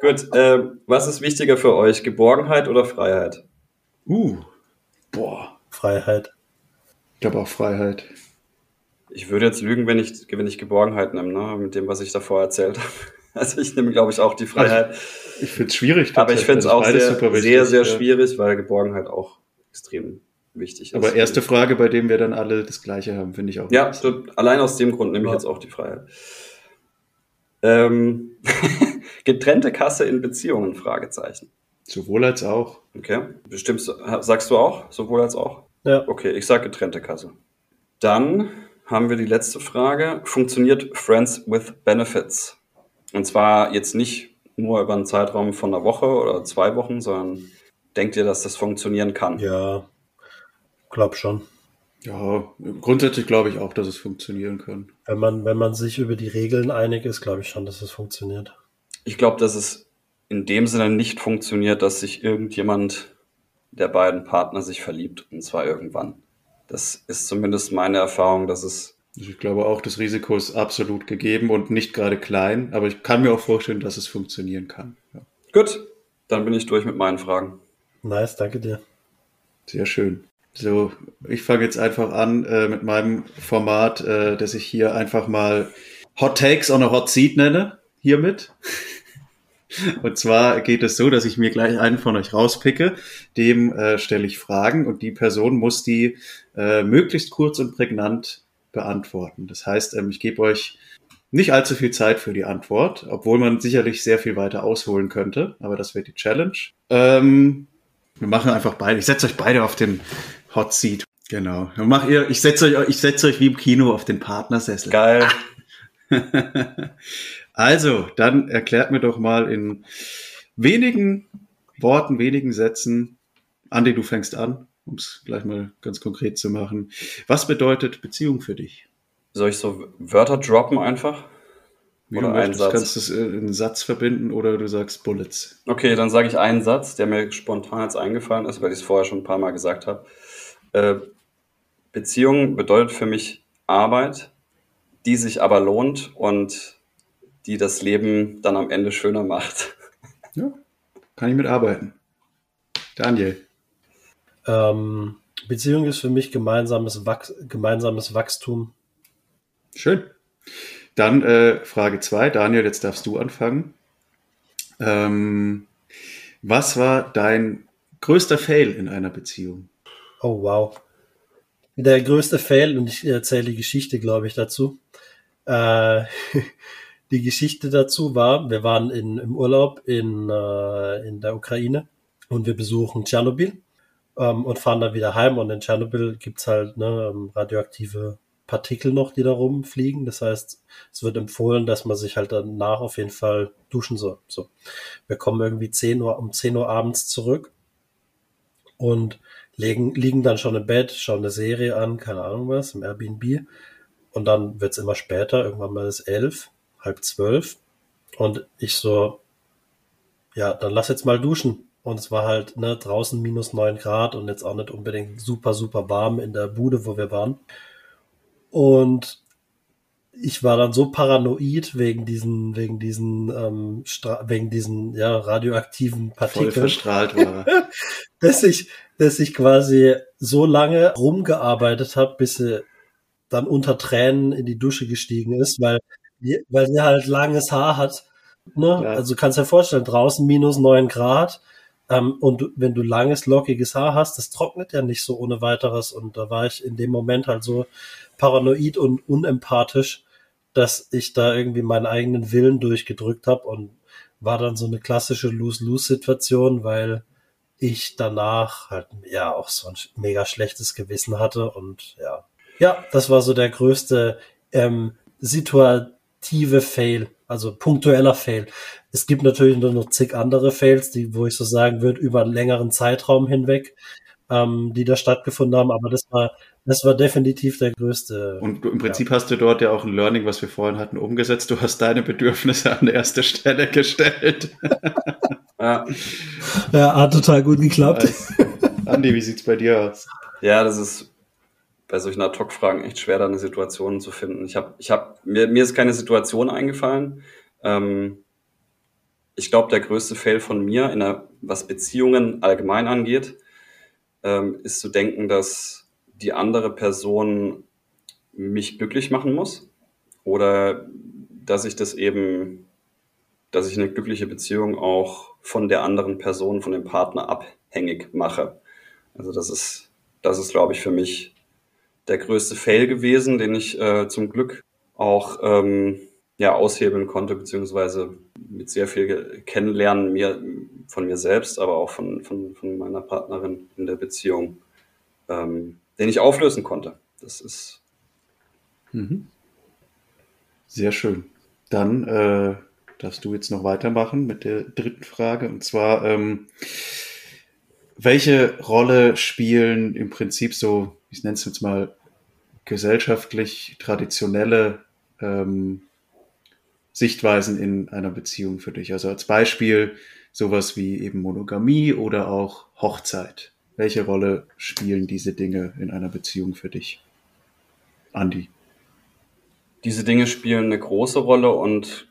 Gut, äh, was ist wichtiger für euch? Geborgenheit oder Freiheit? Uh, boah, Freiheit. ich glaube auch Freiheit. Ich würde jetzt lügen, wenn ich, wenn ich Geborgenheit nehme, ne? mit dem, was ich davor erzählt habe. Also ich nehme, glaube ich, auch die Freiheit. Ich finde es schwierig. Aber ich finde es Also auch sehr, super wichtig, sehr, sehr ja. schwierig, weil Geborgenheit auch extrem wichtig ist. Aber erste Frage, bei dem wir dann alle das Gleiche haben, finde ich auch. Ja, so, allein aus dem Grund nehme ich Ja. jetzt auch die Freiheit. Ähm, getrennte Kasse in Beziehungen, Fragezeichen. Sowohl als auch. Okay, bestimmt, sagst du auch, sowohl als auch? Ja. Okay, ich sage getrennte Kasse. Dann haben wir die letzte Frage. Funktioniert Friends with Benefits? Und zwar jetzt nicht nur über einen Zeitraum von einer Woche oder zwei Wochen, sondern denkt ihr, dass das funktionieren kann? Ja, glaub schon. Ja, grundsätzlich glaube ich auch, dass es funktionieren kann. Wenn man, wenn man sich über die Regeln einig ist, glaube ich schon, dass es funktioniert. Ich glaube, dass es in dem Sinne nicht funktioniert, dass sich irgendjemand der beiden Partner sich verliebt, und zwar irgendwann. Das ist zumindest meine Erfahrung, dass es Also ich glaube auch, das Risiko ist absolut gegeben und nicht gerade klein, aber ich kann mir auch vorstellen, dass es funktionieren kann. Ja, gut. Dann bin ich durch mit meinen Fragen. Nice, danke dir. sehr schön. So, ich fange jetzt einfach an äh, mit meinem Format, äh, das ich hier einfach mal Hot Takes on a Hot Seat nenne, hiermit. Und zwar geht es so, dass ich mir gleich einen von euch rauspicke, dem äh, stelle ich Fragen und die Person muss die äh, möglichst kurz und prägnant beantworten. Das heißt, ähm, ich gebe euch nicht allzu viel Zeit für die Antwort, obwohl man sicherlich sehr viel weiter ausholen könnte, aber das wird die Challenge. Ähm, wir machen einfach beide. Ich setze euch beide auf den Hot Seat. Genau. Dann mach ihr, ich setze euch, ich setze euch wie im Kino auf den Partnersessel. Geil. also, dann erklärt mir doch mal in wenigen Worten, wenigen Sätzen, Andi, du fängst an, um es gleich mal ganz konkret zu machen. Was bedeutet Beziehung für dich? Soll ich so Wörter droppen einfach? Wie Oder du einen Satz. kannst du es in einen Satz verbinden oder du sagst Bullets. Okay, dann sage ich einen Satz, der mir spontan jetzt eingefallen ist, weil ich es vorher schon ein paar Mal gesagt habe. Äh, Beziehung bedeutet für mich Arbeit, die sich aber lohnt und die das Leben dann am Ende schöner macht. Ja, kann ich mitarbeiten. Daniel. Ähm, Beziehung ist für mich gemeinsames, Wach gemeinsames Wachstum. Schön. Dann äh, Frage zwei, Daniel, jetzt darfst du anfangen. Ähm, was war dein größter Fail in einer Beziehung? Oh, wow. Der größte Fail, und ich erzähle die Geschichte, glaube ich, dazu. Äh, die Geschichte dazu war, wir waren in, im Urlaub in, äh, in der Ukraine und wir besuchen Tschernobyl ähm, und fahren dann wieder heim. Und in Tschernobyl gibt's halt ne, ähm, radioaktive Partikel noch, die da rumfliegen. Das heißt, es wird empfohlen, dass man sich halt danach auf jeden Fall duschen soll. So. Wir kommen irgendwie 10 Uhr, um 10 Uhr abends zurück und legen, liegen dann schon im Bett, schauen eine Serie an, keine Ahnung was, im Airbnb. Und dann wird's immer später, irgendwann mal ist elf, halb zwölf. Und ich so, ja, dann lass jetzt mal duschen. Und es war halt ne, draußen minus neun Grad und jetzt auch nicht unbedingt super, super warm in der Bude, wo wir waren. Und ich war dann so paranoid wegen diesen, wegen diesen, ähm, wegen diesen ja, radioaktiven Partikeln. Voll verstrahlt war. dass ich, dass ich quasi so lange rumgearbeitet habe, bis sie dann unter Tränen in die Dusche gestiegen ist, weil, weil sie halt langes Haar hat. Ne? Ja. Also kannst dir vorstellen, draußen minus neun Grad. Ähm, und du, wenn du langes, lockiges Haar hast, das trocknet ja nicht so ohne weiteres. Und da war ich in dem Moment halt so paranoid und unempathisch, dass ich da irgendwie meinen eigenen Willen durchgedrückt habe und war dann so eine klassische Lose-Lose-Situation, weil ich danach halt ja auch so ein mega schlechtes Gewissen hatte und ja. Ja, das war so der größte ähm, situative Fail, also punktueller Fail. Es gibt natürlich nur noch zig andere Fails, die, wo ich so sagen würde, über einen längeren Zeitraum hinweg, ähm, die da stattgefunden haben, aber das war das war definitiv der größte. Und du, im Prinzip ja. hast du dort ja auch ein Learning, was wir vorhin hatten, umgesetzt. Du hast deine Bedürfnisse an erste Stelle gestellt. ja. ja, hat total gut geklappt. Nice. Andi, wie sieht's bei dir aus? Ja, das ist bei solchen Ad-Hoc-Fragen echt schwer, da eine Situation zu finden. Ich habe, ich habe, mir, mir ist keine Situation eingefallen. Ähm, ich glaube, der größte Fail von mir, in der, was Beziehungen allgemein angeht, ähm, ist zu denken, dass die andere Person mich glücklich machen muss oder dass ich das eben, dass ich eine glückliche Beziehung auch von der anderen Person, von dem Partner abhängig mache. Also das ist, das ist, glaube ich, für mich der größte Fail gewesen, den ich äh, zum Glück auch ähm, ja, aushebeln konnte, beziehungsweise mit sehr viel Kennenlernen mir, von mir selbst, aber auch von, von, von meiner Partnerin in der Beziehung ähm, den ich auflösen konnte. Das ist. Mhm. Sehr schön. Dann äh, darfst du jetzt noch weitermachen mit der dritten Frage. Und zwar, ähm, welche Rolle spielen im Prinzip so, ich nenne es jetzt mal, gesellschaftlich traditionelle ähm, Sichtweisen in einer Beziehung für dich? Also als Beispiel sowas wie eben Monogamie oder auch Hochzeit. Welche Rolle spielen diese Dinge in einer Beziehung für dich? Andi. Diese Dinge spielen eine große Rolle und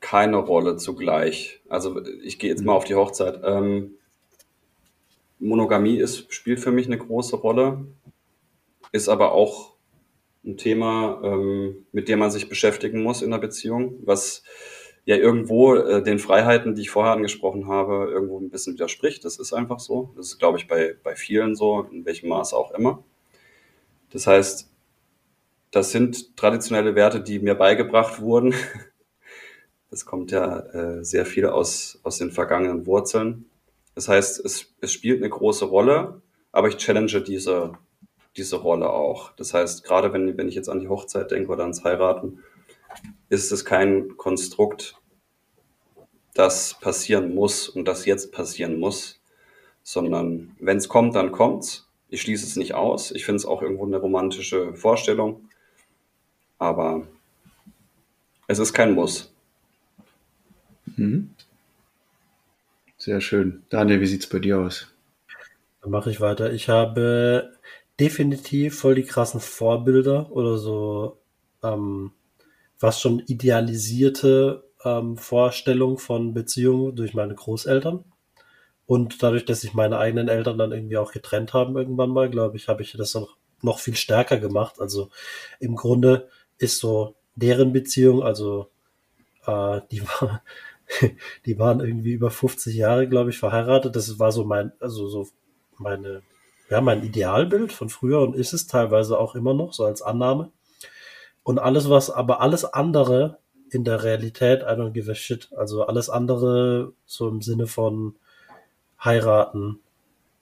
keine Rolle zugleich. Also ich gehe jetzt mal auf die Hochzeit. Ähm, Monogamie ist, spielt für mich eine große Rolle, ist aber auch ein Thema, ähm, mit dem man sich beschäftigen muss in der Beziehung, was ja irgendwo äh, den Freiheiten, die ich vorher angesprochen habe, irgendwo ein bisschen widerspricht. Das ist einfach so. Das ist, glaube ich, bei, bei vielen so, in welchem Maße auch immer. Das heißt, das sind traditionelle Werte, die mir beigebracht wurden. Das kommt ja äh, sehr viel aus, aus den vergangenen Wurzeln. Das heißt, es, es spielt eine große Rolle, aber ich challenge diese, diese Rolle auch. Das heißt, gerade wenn, wenn ich jetzt an die Hochzeit denke oder ans Heiraten, ist es kein Konstrukt, das passieren muss und das jetzt passieren muss, sondern wenn es kommt, dann kommt's. Ich schließe es nicht aus. Ich finde es auch irgendwo eine romantische Vorstellung, aber es ist kein Muss. Mhm. Sehr schön. Daniel, wie sieht's bei dir aus? Dann mache ich weiter. Ich habe definitiv voll die krassen Vorbilder oder so ähm, was schon idealisierte ähm, Vorstellung von Beziehungen durch meine Großeltern. Und dadurch, dass sich meine eigenen Eltern dann irgendwie auch getrennt haben irgendwann mal, glaube ich, habe ich das noch, noch viel stärker gemacht. Also im Grunde ist so deren Beziehung, also äh, die war, die waren irgendwie über 50 Jahre, glaube ich, verheiratet. Das war so mein, also so meine, ja, mein Idealbild von früher und ist es teilweise auch immer noch, so als Annahme. Und alles, was, aber alles andere in der Realität, I don't give a shit. Also alles andere, so im Sinne von heiraten,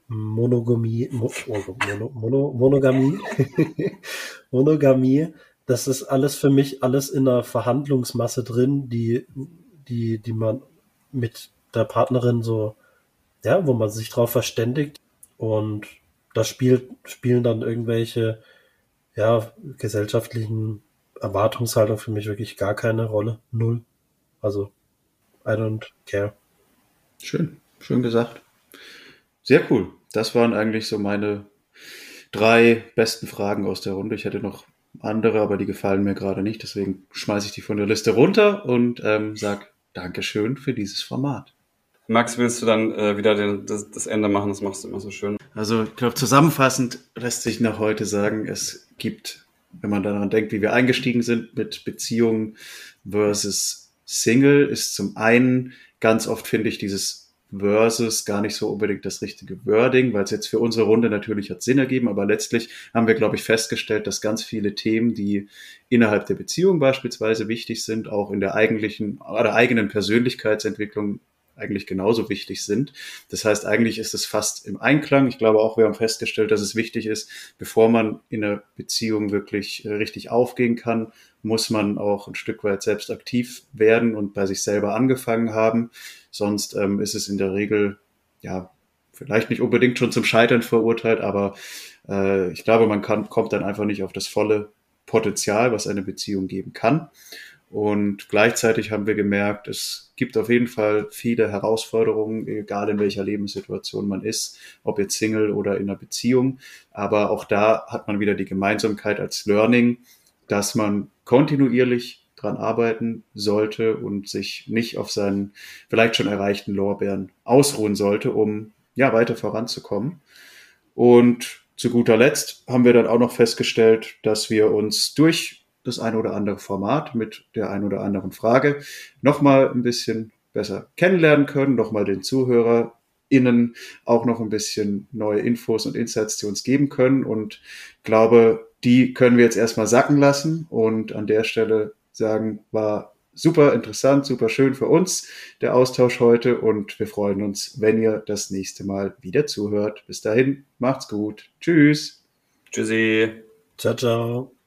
Monogamie, Mo, Mono, Mono, Monogamie, Monogamie, das ist alles für mich alles in der Verhandlungsmasse drin, die, die, die man mit der Partnerin so, ja, wo man sich drauf verständigt und da spielt, spielen dann irgendwelche, ja, gesellschaftlichen Erwartungshaltung für mich wirklich gar keine Rolle. Null. Also, I don't care. Schön, schön gesagt. Sehr cool. Das waren eigentlich so meine drei besten Fragen aus der Runde. Ich hätte noch andere, aber die gefallen mir gerade nicht. Deswegen schmeiße ich die von der Liste runter und ähm, sag Dankeschön für dieses Format. Max, willst du dann äh, wieder den, das, das Ende machen? Das machst du immer so schön. Also ich glaube, zusammenfassend lässt sich nach heute sagen, es gibt, wenn man daran denkt, wie wir eingestiegen sind mit Beziehungen versus Single, ist zum einen ganz oft, finde ich, dieses versus gar nicht so unbedingt das richtige Wording, weil es jetzt für unsere Runde natürlich hat Sinn ergeben, aber letztlich haben wir, glaube ich, festgestellt, dass ganz viele Themen, die innerhalb der Beziehung beispielsweise wichtig sind, auch in der eigentlichen oder eigenen Persönlichkeitsentwicklung eigentlich genauso wichtig sind. Das heißt, eigentlich ist es fast im Einklang. Ich glaube auch, wir haben festgestellt, dass es wichtig ist, bevor man in einer Beziehung wirklich äh, richtig aufgehen kann, muss man auch ein Stück weit selbst aktiv werden und bei sich selber angefangen haben. Sonst ähm, ist es in der Regel, ja, vielleicht nicht unbedingt schon zum Scheitern verurteilt, aber äh, ich glaube, man kann, kommt dann einfach nicht auf das volle Potenzial, was eine Beziehung geben kann. Und gleichzeitig haben wir gemerkt, es gibt auf jeden Fall viele Herausforderungen, egal in welcher Lebenssituation man ist, ob jetzt Single oder in einer Beziehung. Aber auch da hat man wieder die Gemeinsamkeit als Learning, dass man kontinuierlich dran arbeiten sollte und sich nicht auf seinen vielleicht schon erreichten Lorbeeren ausruhen sollte, um ja weiter voranzukommen. Und zu guter Letzt haben wir dann auch noch festgestellt, dass wir uns durch das ein oder andere Format mit der ein oder anderen Frage nochmal ein bisschen besser kennenlernen können, nochmal den ZuhörerInnen auch noch ein bisschen neue Infos und Insights, die uns geben können und glaube, die können wir jetzt erstmal sacken lassen und an der Stelle sagen, war super interessant, super schön für uns, der Austausch heute und wir freuen uns, wenn ihr das nächste Mal wieder zuhört. Bis dahin, macht's gut. Tschüss. Tschüssi. Ciao, ciao.